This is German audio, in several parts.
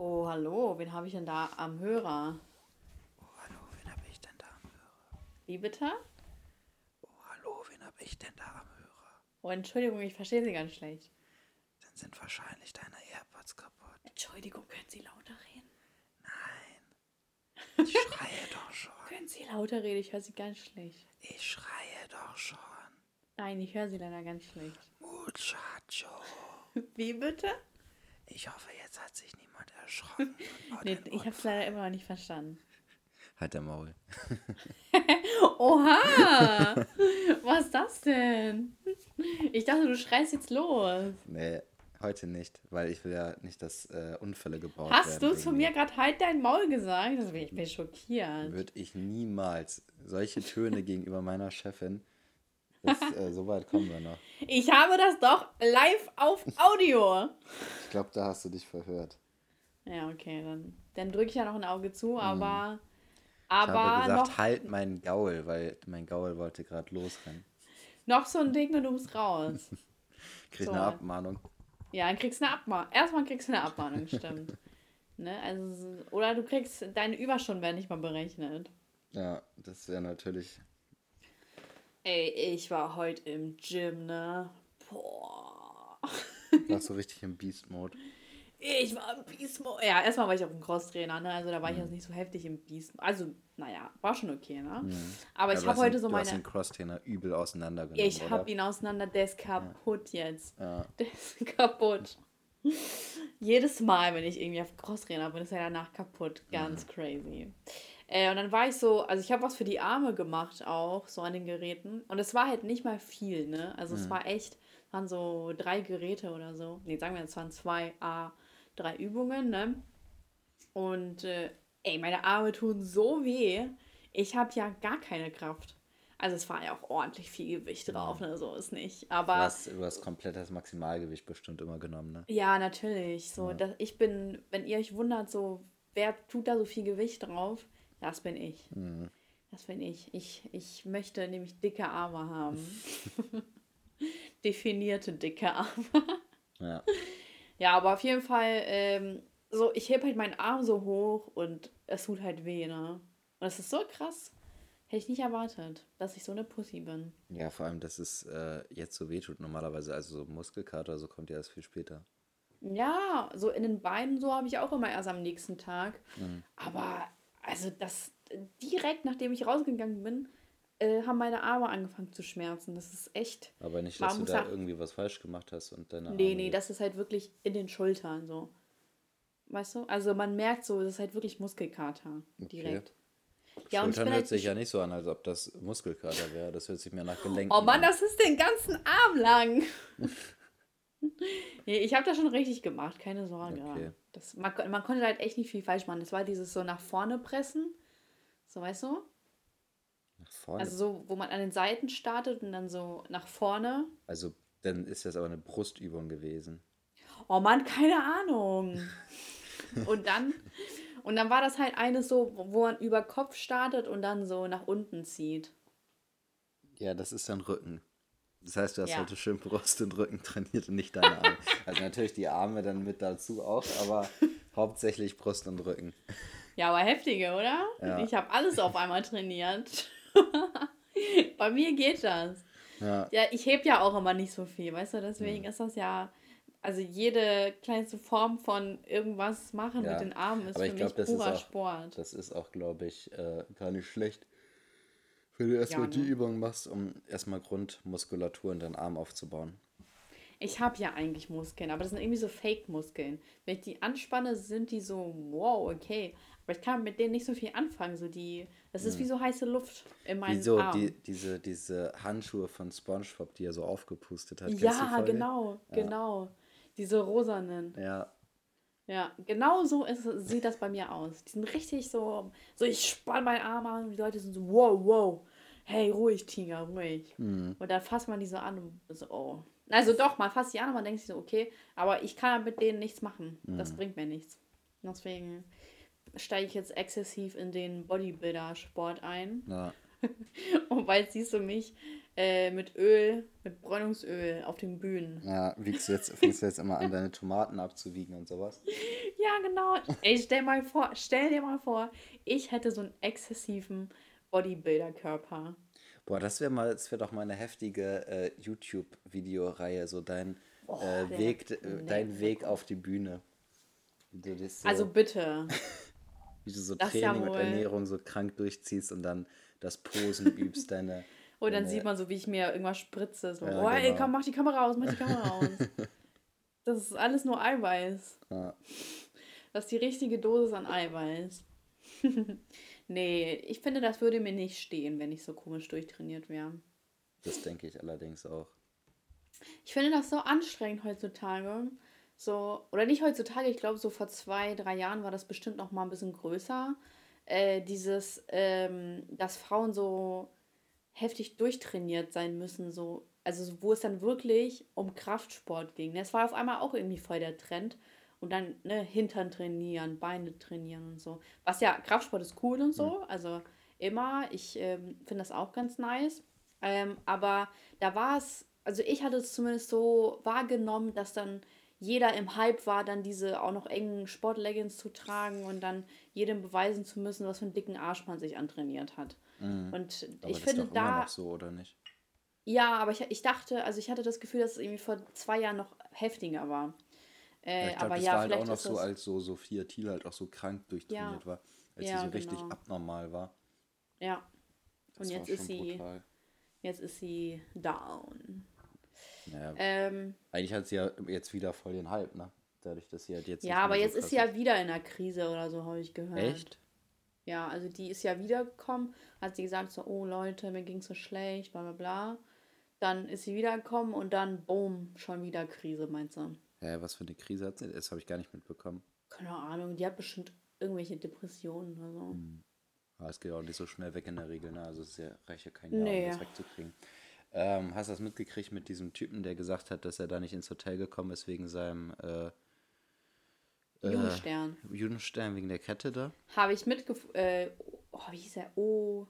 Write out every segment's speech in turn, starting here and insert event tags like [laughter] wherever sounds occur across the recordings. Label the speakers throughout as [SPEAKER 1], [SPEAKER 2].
[SPEAKER 1] Oh, hallo, wen habe ich denn da am Hörer?
[SPEAKER 2] Oh, hallo, wen habe ich denn da am Hörer?
[SPEAKER 1] Wie bitte?
[SPEAKER 2] Oh, hallo, wen habe ich denn da am Hörer?
[SPEAKER 1] Oh, Entschuldigung, ich verstehe Sie ganz schlecht.
[SPEAKER 2] Dann sind wahrscheinlich deine AirPods kaputt.
[SPEAKER 1] Entschuldigung, können Sie lauter reden?
[SPEAKER 2] Nein. Ich schreie [laughs] doch schon.
[SPEAKER 1] Können Sie lauter reden? Ich höre Sie ganz schlecht.
[SPEAKER 2] Ich schreie doch schon.
[SPEAKER 1] Nein, ich höre Sie leider ganz schlecht.
[SPEAKER 2] Muchacho. [laughs]
[SPEAKER 1] Wie bitte?
[SPEAKER 2] Ich hoffe, jetzt hat sich niemand erschrocken. nur [laughs]
[SPEAKER 1] Nee, ich habe es leider immer noch nicht verstanden.
[SPEAKER 2] Halt der Maul. [laughs]
[SPEAKER 1] Oha! Was ist das denn? Ich dachte, du schreist jetzt los.
[SPEAKER 2] Nee, heute nicht, weil ich will ja nicht, dass äh, Unfälle gebaut
[SPEAKER 1] Hast
[SPEAKER 2] werden.
[SPEAKER 1] du zu mir gerade halt dein Maul gesagt? Das bin ich bin schockiert.
[SPEAKER 2] Würde ich niemals solche Töne gegenüber meiner Chefin. Das, äh, so weit kommen wir noch.
[SPEAKER 1] Ich habe das doch live auf Audio.
[SPEAKER 2] Ich glaube, da hast du dich verhört.
[SPEAKER 1] Ja, okay, dann, dann drücke ich ja noch ein Auge zu, aber,
[SPEAKER 2] Mhm. Ich
[SPEAKER 1] aber
[SPEAKER 2] habe gesagt,
[SPEAKER 1] noch,
[SPEAKER 2] halt meinen Gaul, weil mein Gaul wollte gerade losrennen.
[SPEAKER 1] noch so ein Ding und du bist raus. [laughs]
[SPEAKER 2] Krieg
[SPEAKER 1] So.
[SPEAKER 2] eine Abmahnung.
[SPEAKER 1] Ja, dann kriegst du eine Abmahnung. Erstmal kriegst du eine Abmahnung, stimmt. [laughs] ne? also, oder du kriegst, deine Überstunden werden nicht mal berechnet.
[SPEAKER 2] Ja, das wäre natürlich.
[SPEAKER 1] Ey, ich war heute im Gym, ne? Boah.
[SPEAKER 2] Warst du richtig im Beast-Mode. [laughs]
[SPEAKER 1] Ich war im Beast Mode. Ja, erstmal war ich auch ein Crosstrainer, ne? Also da war ich jetzt nicht so heftig im Beast. Also, naja, war schon okay, ne? Aber
[SPEAKER 2] Ja,
[SPEAKER 1] ich habe heute
[SPEAKER 2] den,
[SPEAKER 1] so
[SPEAKER 2] Du hast
[SPEAKER 1] meine.
[SPEAKER 2] den Cross-Trainer übel auseinandergenommen.
[SPEAKER 1] Ich habe ihn auseinander, der ist kaputt jetzt.
[SPEAKER 2] Ja. [laughs]
[SPEAKER 1] Der ist kaputt. Jedes Mal, wenn ich irgendwie auf Crosstrainer bin, ist er danach kaputt. Ganz crazy. Äh, und dann war ich so, also ich habe was für die Arme gemacht auch, so an den Geräten. Und es war halt nicht mal viel, ne? Also es war echt, waren so drei Geräte oder so. Nee, sagen wir, es waren zwei, A, drei Übungen, ne? Und äh, ey, meine Arme tun so weh. Ich habe ja gar keine Kraft. Also es war ja auch ordentlich viel Gewicht drauf, ne? So ist nicht.
[SPEAKER 2] Du
[SPEAKER 1] Aber
[SPEAKER 2] hast, du hast komplett das Maximalgewicht bestimmt immer genommen, ne?
[SPEAKER 1] ja, natürlich. So, dass ich bin, wenn ihr euch wundert, so, wer tut da so viel Gewicht drauf? Das bin ich. Das bin ich. Ich, ich möchte nämlich dicke Arme haben. [laughs] [laughs] Definierte dicke Arme.
[SPEAKER 2] Ja. [laughs]
[SPEAKER 1] Ja, aber auf jeden Fall, ähm, so, ich heb halt meinen Arm so hoch und es tut halt weh, ne? Und das ist so krass. Hätte ich nicht erwartet, dass ich so eine Pussy bin.
[SPEAKER 2] Ja, vor allem, dass es äh, jetzt so wehtut. Normalerweise, also so Muskelkater, so kommt ja erst viel später.
[SPEAKER 1] Ja, so in den Beinen, so habe ich auch immer erst am nächsten Tag. Aber also das direkt nachdem ich rausgegangen bin, äh, haben meine Arme angefangen zu schmerzen. Das ist echt.
[SPEAKER 2] Aber nicht, dass du da irgendwie was falsch gemacht hast und deine
[SPEAKER 1] Nee,
[SPEAKER 2] Arme
[SPEAKER 1] nee, das ist halt wirklich in den Schultern so. Weißt du? Also man merkt so, das ist halt wirklich Muskelkater direkt. Ja, und ich
[SPEAKER 2] Schultern hört
[SPEAKER 1] halt
[SPEAKER 2] sich ja nicht so an, als ob das Muskelkater wäre. Das hört sich mir nach Gelenken
[SPEAKER 1] Oh Mann,
[SPEAKER 2] an.
[SPEAKER 1] das ist den ganzen Arm lang. [laughs] nee, ich habe das schon richtig gemacht, keine Sorge.
[SPEAKER 2] Okay.
[SPEAKER 1] Das, man, man konnte halt echt nicht viel falsch machen. Das war dieses so nach vorne pressen. So, weißt du?
[SPEAKER 2] Vorne.
[SPEAKER 1] Also so, wo man an den Seiten startet und dann so nach vorne.
[SPEAKER 2] Also, dann ist das aber eine Brustübung gewesen.
[SPEAKER 1] Oh Mann, keine Ahnung. [laughs] und dann und dann war das halt eines so, wo wo man über Kopf startet und dann so nach unten zieht.
[SPEAKER 2] Ja, das ist dann Rücken. Das heißt, du hast
[SPEAKER 1] Ja.
[SPEAKER 2] heute schön Brust und Rücken trainiert und nicht deine Arme. [laughs] also natürlich die Arme dann mit dazu auch, aber [laughs] hauptsächlich Brust und Rücken.
[SPEAKER 1] Ja, aber heftige, oder?
[SPEAKER 2] Ja.
[SPEAKER 1] Ich habe alles auf einmal trainiert. [laughs] Bei mir geht das.
[SPEAKER 2] Ja,
[SPEAKER 1] Ja, ich heb ja auch immer nicht so viel, weißt du? Deswegen ist das ja, also jede kleinste Form von irgendwas machen
[SPEAKER 2] Ja,
[SPEAKER 1] mit den Armen ist
[SPEAKER 2] aber
[SPEAKER 1] für
[SPEAKER 2] glaub,
[SPEAKER 1] mich purer
[SPEAKER 2] auch-
[SPEAKER 1] Sport.
[SPEAKER 2] das ist auch, glaube ich, äh, gar nicht schlecht. Wenn du erstmal
[SPEAKER 1] Ja,
[SPEAKER 2] die
[SPEAKER 1] ne?
[SPEAKER 2] Übung machst, um erstmal Grundmuskulatur in deinen Arm aufzubauen.
[SPEAKER 1] Ich habe ja eigentlich Muskeln, aber das sind irgendwie so Fake-Muskeln. Wenn ich die anspanne, sind die so, wow, okay. Aber ich kann mit denen nicht so viel anfangen. So die, das ist wie so heiße Luft in meinen
[SPEAKER 2] Wieso?
[SPEAKER 1] Armen.
[SPEAKER 2] Die, diese, diese Handschuhe von Spongebob, die er so aufgepustet hat. Kennst die
[SPEAKER 1] ja, genau, genau. Diese rosanen.
[SPEAKER 2] Ja,
[SPEAKER 1] Ja, genau so ist, sieht das bei mir aus. Die sind richtig so, so ich spann meinen Arm an und die Leute sind so, wow, wow, hey, ruhig, Tiger, ruhig.
[SPEAKER 2] Mhm.
[SPEAKER 1] Und dann fasst man die so an und so, oh. Also doch, man fasst die an und man denkt sich so, okay, aber ich kann mit denen nichts machen.
[SPEAKER 2] Mhm.
[SPEAKER 1] Das bringt mir nichts. Deswegen steige ich jetzt exzessiv in den Bodybuilder-Sport ein.
[SPEAKER 2] ja. [laughs]
[SPEAKER 1] Und bald siehst du mich äh, mit Öl, mit Bräunungsöl auf den Bühnen.
[SPEAKER 2] Ja, wiegst du jetzt, fängst du jetzt immer an, deine Tomaten abzuwiegen und sowas? [laughs]
[SPEAKER 1] Ja, genau. Ey, stell mal vor, stell dir mal vor, ich hätte so einen exzessiven Bodybuilder-Körper.
[SPEAKER 2] Boah, das wäre mal, das wäre doch mal eine heftige äh, YouTube-Videoreihe, so dein
[SPEAKER 1] Oh,
[SPEAKER 2] äh, Weg, dein Weg auf die Bühne. So,
[SPEAKER 1] Also bitte. [laughs]
[SPEAKER 2] wie du so
[SPEAKER 1] das ist ja
[SPEAKER 2] Training und Ernährung so krank durchziehst und dann das Posen übst, deine. [laughs]
[SPEAKER 1] Und dann
[SPEAKER 2] deine-
[SPEAKER 1] sieht man so, wie ich mir irgendwas spritze. So,
[SPEAKER 2] Ja,
[SPEAKER 1] oh, ey,
[SPEAKER 2] genau.
[SPEAKER 1] komm, mach die Kamera aus, mach die Kamera aus. [laughs] Das ist alles nur Eiweiß.
[SPEAKER 2] Ja,
[SPEAKER 1] Das ist die richtige Dosis an Eiweiß. [laughs] nee, ich finde, das würde mir nicht stehen, wenn ich so komisch durchtrainiert wäre.
[SPEAKER 2] das denke ich allerdings auch.
[SPEAKER 1] Ich finde das so anstrengend heutzutage. So, oder nicht heutzutage, ich glaube, so vor zwei, drei Jahren war das bestimmt noch mal ein bisschen größer. Äh, dieses, ähm, dass Frauen so heftig durchtrainiert sein müssen, so, also so, wo es dann wirklich um Kraftsport ging. Das war auf einmal auch irgendwie voll der Trend. Und dann, ne, Hintern trainieren, Beine trainieren und so. Was ja, Kraftsport ist cool und so, also immer. Ich ähm, finde das auch ganz nice. Ähm, aber da war es, also ich hatte es zumindest so wahrgenommen, dass dann jeder im Hype war, dann diese auch noch engen Sportleggings zu tragen und dann jedem beweisen zu müssen, was für einen dicken Arsch man sich antrainiert hat. Und
[SPEAKER 2] Mhm. Aber
[SPEAKER 1] ich
[SPEAKER 2] das
[SPEAKER 1] finde da.
[SPEAKER 2] noch so, oder nicht?
[SPEAKER 1] Ja, aber ich, ich dachte, also ich hatte das Gefühl, dass es irgendwie vor zwei Jahren noch heftiger war. Äh,
[SPEAKER 2] Ja, ich glaube,
[SPEAKER 1] aber
[SPEAKER 2] das
[SPEAKER 1] ja,
[SPEAKER 2] war halt auch noch so, als so Sophia Thiel halt auch so krank durchtrainiert war. Als
[SPEAKER 1] Ja,
[SPEAKER 2] sie so richtig
[SPEAKER 1] genau.
[SPEAKER 2] abnormal war.
[SPEAKER 1] ja.
[SPEAKER 2] Das
[SPEAKER 1] Und jetzt ist sie,
[SPEAKER 2] brutal.
[SPEAKER 1] jetzt ist sie down.
[SPEAKER 2] Naja,
[SPEAKER 1] Ähm,
[SPEAKER 2] eigentlich hat sie ja jetzt wieder voll den Hype, ne? Dadurch, dass sie halt jetzt.
[SPEAKER 1] ja, aber
[SPEAKER 2] so
[SPEAKER 1] jetzt ist sie ja wieder in der Krise oder so, habe ich gehört.
[SPEAKER 2] Echt?
[SPEAKER 1] Ja, also die ist ja wiedergekommen, hat sie gesagt so, oh Leute, mir ging so schlecht, bla bla bla. Dann ist sie wiedergekommen und dann, boom, schon wieder Krise, meinst du?
[SPEAKER 2] Hä, was für eine Krise hat sie? Das habe ich gar nicht mitbekommen.
[SPEAKER 1] Keine Ahnung, die hat bestimmt irgendwelche Depressionen oder so.
[SPEAKER 2] Aber es geht auch nicht so schnell weg in der Regel, ne? Also es ist ja, reicht ja kein Jahr,
[SPEAKER 1] Nee.
[SPEAKER 2] um das wegzukriegen. Ähm, hast du das mitgekriegt mit diesem Typen, der gesagt hat, dass er da nicht ins Hotel gekommen ist wegen seinem äh, äh,
[SPEAKER 1] Jugendstern.
[SPEAKER 2] Judenstern, wegen der Kette da?
[SPEAKER 1] Habe ich mitgef... Äh, oh, wie hieß er? Oh...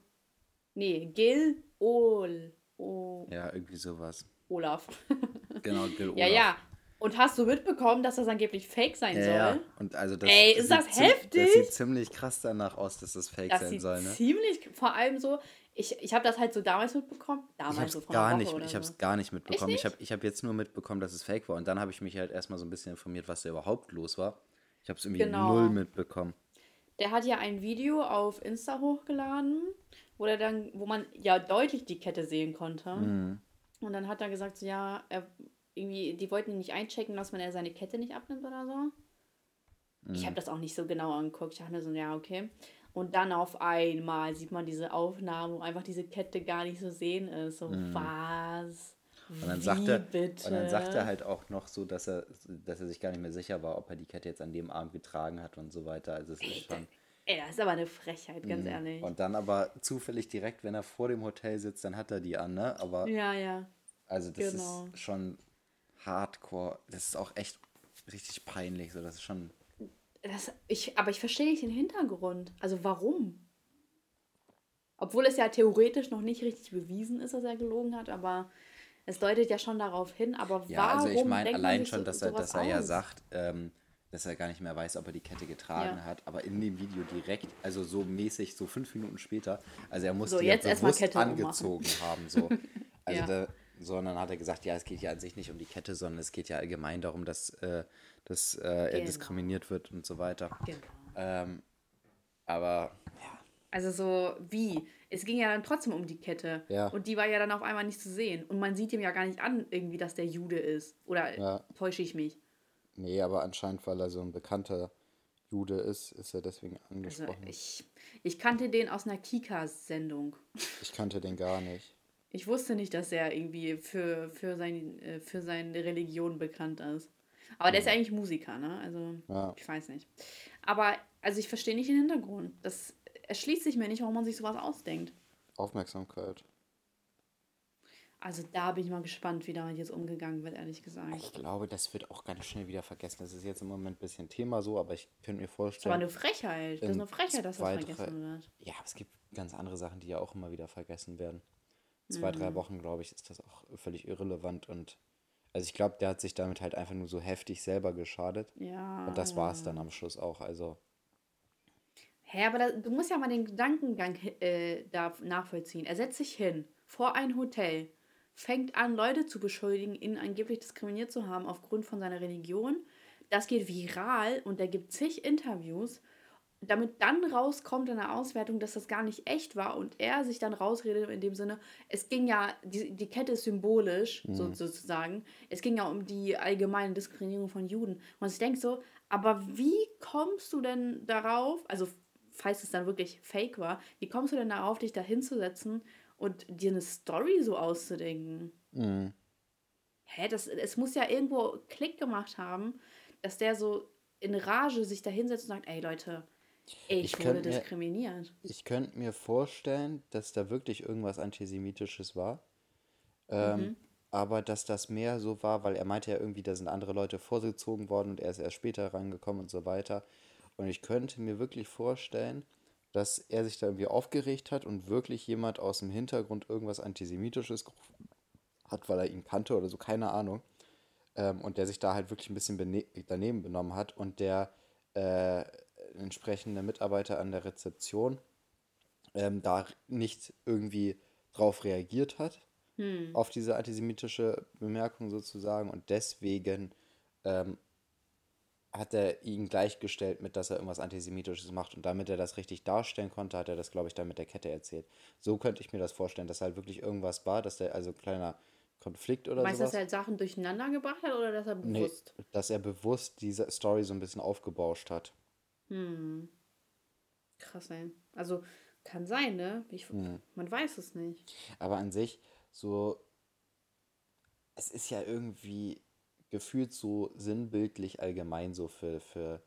[SPEAKER 1] Nee, Gil Ol... Oh,
[SPEAKER 2] Ja, irgendwie sowas.
[SPEAKER 1] Olaf. [laughs]
[SPEAKER 2] Genau, Gil
[SPEAKER 1] ja,
[SPEAKER 2] Olaf.
[SPEAKER 1] ja. Und hast du mitbekommen, dass das angeblich fake sein
[SPEAKER 2] Ja,
[SPEAKER 1] soll?
[SPEAKER 2] ja. Und also das,
[SPEAKER 1] Ey, ist das
[SPEAKER 2] ziem- Das
[SPEAKER 1] heftig?
[SPEAKER 2] sieht ziemlich krass danach aus, dass das Fake
[SPEAKER 1] Das
[SPEAKER 2] sein soll, ne?
[SPEAKER 1] ziemlich, vor allem so, ich, ich habe das halt so damals mitbekommen. Damals
[SPEAKER 2] Ich habe
[SPEAKER 1] so
[SPEAKER 2] gar nicht, ich habe es gar nicht mitbekommen.
[SPEAKER 1] Echt
[SPEAKER 2] Ich habe ich hab jetzt nur mitbekommen, dass es fake war. Und dann habe ich mich halt erstmal so ein bisschen informiert, was da überhaupt los war. Ich habe es irgendwie
[SPEAKER 1] Genau.
[SPEAKER 2] null mitbekommen.
[SPEAKER 1] Der hat ja ein Video auf Insta hochgeladen, wo er dann, wo man ja deutlich die Kette sehen konnte.
[SPEAKER 2] Mhm.
[SPEAKER 1] Und dann hat er gesagt, so, ja, er, irgendwie, die wollten ihn nicht einchecken lassen, wenn er seine Kette nicht abnimmt oder so. Ich habe das auch nicht so genau angeguckt. Ich dachte mir so, ja, okay. Und dann auf einmal sieht man diese Aufnahme, wo einfach diese Kette gar nicht zu sehen ist. So, was?
[SPEAKER 2] Mhm. Und dann,
[SPEAKER 1] Wie
[SPEAKER 2] sagt er,
[SPEAKER 1] bitte?
[SPEAKER 2] und dann sagt er halt auch noch so, dass er, dass er sich gar nicht mehr sicher war, ob er die Kette jetzt an dem Abend getragen hat und so weiter. Also es ist schon.
[SPEAKER 1] Ey, das ist aber eine Frechheit, ganz ehrlich.
[SPEAKER 2] Mhm. Und dann aber zufällig direkt, wenn er vor dem Hotel sitzt, dann hat er die an, ne? Aber
[SPEAKER 1] ja, ja.
[SPEAKER 2] also das
[SPEAKER 1] genau.
[SPEAKER 2] ist schon hardcore. Das ist auch echt richtig peinlich. So, das ist schon.
[SPEAKER 1] Das, ich, aber ich verstehe nicht den Hintergrund. Also warum? Obwohl es ja theoretisch noch nicht richtig bewiesen ist, dass er gelogen hat, aber es deutet ja schon darauf hin. Aber
[SPEAKER 2] Ja,
[SPEAKER 1] warum
[SPEAKER 2] also ich meine allein schon,
[SPEAKER 1] so,
[SPEAKER 2] dass er, dass er ja sagt, ähm, dass er gar nicht mehr weiß, ob er die Kette getragen
[SPEAKER 1] Ja.
[SPEAKER 2] hat. Aber in dem Video direkt, also so mäßig, so fünf Minuten später, also er musste
[SPEAKER 1] So,
[SPEAKER 2] die
[SPEAKER 1] jetzt
[SPEAKER 2] ja bewusst angezogen haben. So. [laughs] Also
[SPEAKER 1] Ja.
[SPEAKER 2] da, sondern hat er gesagt, ja, es geht ja an sich nicht um die Kette, sondern es geht ja allgemein darum, dass, äh, dass äh, er
[SPEAKER 1] Genau.
[SPEAKER 2] diskriminiert wird und so weiter.
[SPEAKER 1] Genau.
[SPEAKER 2] Ähm, aber ja,
[SPEAKER 1] Also so wie? Es ging ja dann trotzdem um die Kette.
[SPEAKER 2] Ja.
[SPEAKER 1] Und die war ja dann auf einmal nicht zu sehen. Und man sieht ihm ja gar nicht an, irgendwie, dass der Jude ist. Oder
[SPEAKER 2] Ja.
[SPEAKER 1] täusche ich mich?
[SPEAKER 2] nee, aber anscheinend, weil er so ein bekannter Jude ist, ist er deswegen
[SPEAKER 1] Also
[SPEAKER 2] angesprochen.
[SPEAKER 1] ich, ich kannte den aus einer Kika-Sendung.
[SPEAKER 2] ich kannte den gar nicht.
[SPEAKER 1] Ich wusste nicht, dass er irgendwie für, für, sein, äh, für seine Religion bekannt ist. Aber der ist ja eigentlich Musiker, ne? Also,
[SPEAKER 2] Ja.
[SPEAKER 1] ich weiß nicht. Aber, also ich verstehe nicht den Hintergrund. Das erschließt sich mir nicht, warum man sich sowas ausdenkt.
[SPEAKER 2] Aufmerksamkeit.
[SPEAKER 1] Also da bin ich mal gespannt, wie damit jetzt umgegangen wird, ehrlich gesagt.
[SPEAKER 2] Ich glaube, das wird auch ganz schnell wieder vergessen. Das ist jetzt im Moment ein bisschen Thema so, aber ich könnte mir
[SPEAKER 1] Das ist aber
[SPEAKER 2] vorstellen.
[SPEAKER 1] eine Frechheit. Das ist
[SPEAKER 2] in
[SPEAKER 1] eine Frechheit, dass das vergessen wird.
[SPEAKER 2] Ja, aber es gibt ganz andere Sachen, die ja auch immer wieder vergessen werden. Zwei, drei Wochen, glaube ich, ist das auch völlig irrelevant und also ich glaube, der hat sich damit halt einfach nur so heftig selber geschadet.
[SPEAKER 1] Ja.
[SPEAKER 2] Und das war es dann am Schluss auch. Also.
[SPEAKER 1] Hä, aber da, du musst ja mal den Gedankengang äh, da nachvollziehen. Er setzt sich hin vor ein Hotel, fängt an, Leute zu beschuldigen, ihn angeblich diskriminiert zu haben aufgrund von seiner Religion. Das geht viral und er gibt zig Interviews, damit dann rauskommt in der Auswertung, dass das gar nicht echt war und er sich dann rausredet in dem Sinne, es ging ja, die, die Kette ist symbolisch
[SPEAKER 2] Mhm.
[SPEAKER 1] so, sozusagen, es ging ja um die allgemeine Diskriminierung von Juden. Und ich denke so, aber wie kommst du denn darauf, also falls es dann wirklich fake war, wie kommst du denn darauf, dich da hinzusetzen und dir eine Story so auszudenken?
[SPEAKER 2] Mhm.
[SPEAKER 1] Hä, das, es muss ja irgendwo Klick gemacht haben, dass der so in Rage sich da hinsetzt und sagt, ey Leute, ich,
[SPEAKER 2] Ich
[SPEAKER 1] wurde
[SPEAKER 2] mir-
[SPEAKER 1] diskriminiert.
[SPEAKER 2] Ich könnte mir vorstellen, dass da wirklich irgendwas Antisemitisches war. Ähm,
[SPEAKER 1] Mhm.
[SPEAKER 2] Aber dass das mehr so war, weil er meinte ja irgendwie, da sind andere Leute vorgezogen worden und er ist erst später rangekommen und so weiter. Und ich könnte mir wirklich vorstellen, dass er sich da irgendwie aufgeregt hat und wirklich jemand aus dem Hintergrund irgendwas Antisemitisches gerufen hat, weil er ihn kannte oder so, keine Ahnung. Ähm, und der sich da halt wirklich ein bisschen daneben benommen hat und der äh, entsprechende Mitarbeiter an der Rezeption ähm, da nicht irgendwie drauf reagiert hat,
[SPEAKER 1] Hm.
[SPEAKER 2] auf diese antisemitische Bemerkung sozusagen. Und deswegen ähm, hat er ihn gleichgestellt mit, dass er irgendwas Antisemitisches macht. Und damit er das richtig darstellen konnte, hat er das, glaube ich, dann mit der Kette erzählt. So könnte ich mir das vorstellen, dass halt wirklich irgendwas war, dass der, also kleiner Konflikt oder
[SPEAKER 1] Meinst du, dass er halt Sachen durcheinander gebracht hat oder dass er
[SPEAKER 2] Nee,
[SPEAKER 1] bewusst?
[SPEAKER 2] dass er bewusst diese Story so ein bisschen aufgebauscht hat.
[SPEAKER 1] Hm. Krass, ey. Also kann sein, ne? Ich,
[SPEAKER 2] Mhm.
[SPEAKER 1] Man weiß es nicht.
[SPEAKER 2] Aber an sich, so, es ist ja irgendwie gefühlt so sinnbildlich allgemein so für, für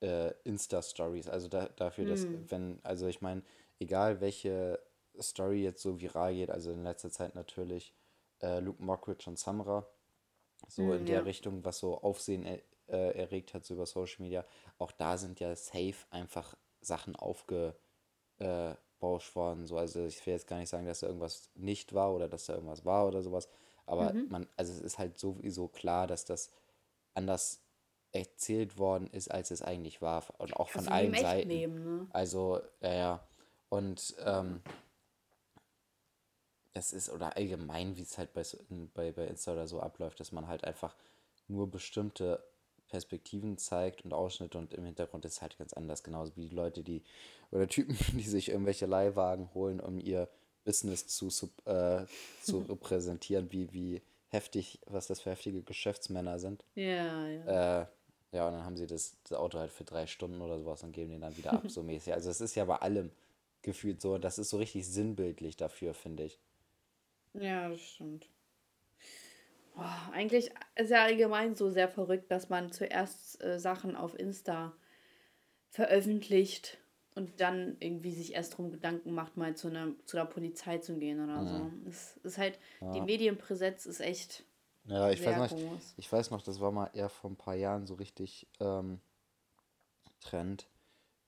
[SPEAKER 2] äh, Insta-Stories. Also da, dafür, dass,
[SPEAKER 1] Hm.
[SPEAKER 2] wenn, also ich meine, egal welche Story jetzt so viral geht, also in letzter Zeit natürlich äh, Luke Mockridge und Samra, so
[SPEAKER 1] Hm,
[SPEAKER 2] in der
[SPEAKER 1] ja.
[SPEAKER 2] Richtung, was so Aufsehen er, äh, erregt hat, so über Social Media, auch da sind ja safe einfach Sachen aufge äh, bauscht worden. So, also ich will jetzt gar nicht sagen, dass da irgendwas nicht war oder dass da irgendwas war oder sowas. Aber
[SPEAKER 1] Mhm.
[SPEAKER 2] man, also es ist halt sowieso klar, dass das anders erzählt worden ist, als es eigentlich war. Und auch von
[SPEAKER 1] Also
[SPEAKER 2] allen Seiten.
[SPEAKER 1] Leben, ne?
[SPEAKER 2] Also, ja, ja. Und ähm, das ist, oder allgemein, wie es halt bei, bei, bei Insta oder so abläuft, dass man halt einfach nur bestimmte Perspektiven zeigt und Ausschnitte und im Hintergrund ist halt ganz anders. Genauso wie die Leute, die, oder Typen, [laughs] die sich irgendwelche Leihwagen holen, um ihr Business zu, sub- äh, zu [laughs] repräsentieren, wie, wie heftig, was das für heftige Geschäftsmänner sind.
[SPEAKER 1] Ja, ja.
[SPEAKER 2] Äh, ja, und dann haben sie das, das Auto halt für drei Stunden oder sowas und geben den dann wieder ab, so [laughs] mäßig. Also es ist ja bei allem gefühlt so, und das ist so richtig sinnbildlich dafür, finde ich.
[SPEAKER 1] Ja, das stimmt. Boah, eigentlich ist ja allgemein so sehr verrückt, dass man zuerst äh, Sachen auf Insta veröffentlicht und dann irgendwie sich erst drum Gedanken macht, mal zu einer, zu der Polizei zu gehen oder so. Es ist halt, die Medienpräsenz ist echt
[SPEAKER 2] Ja, ich
[SPEAKER 1] sehr
[SPEAKER 2] weiß noch,
[SPEAKER 1] groß.
[SPEAKER 2] ich weiß noch, das war mal eher vor ein paar Jahren so richtig ähm, Trend.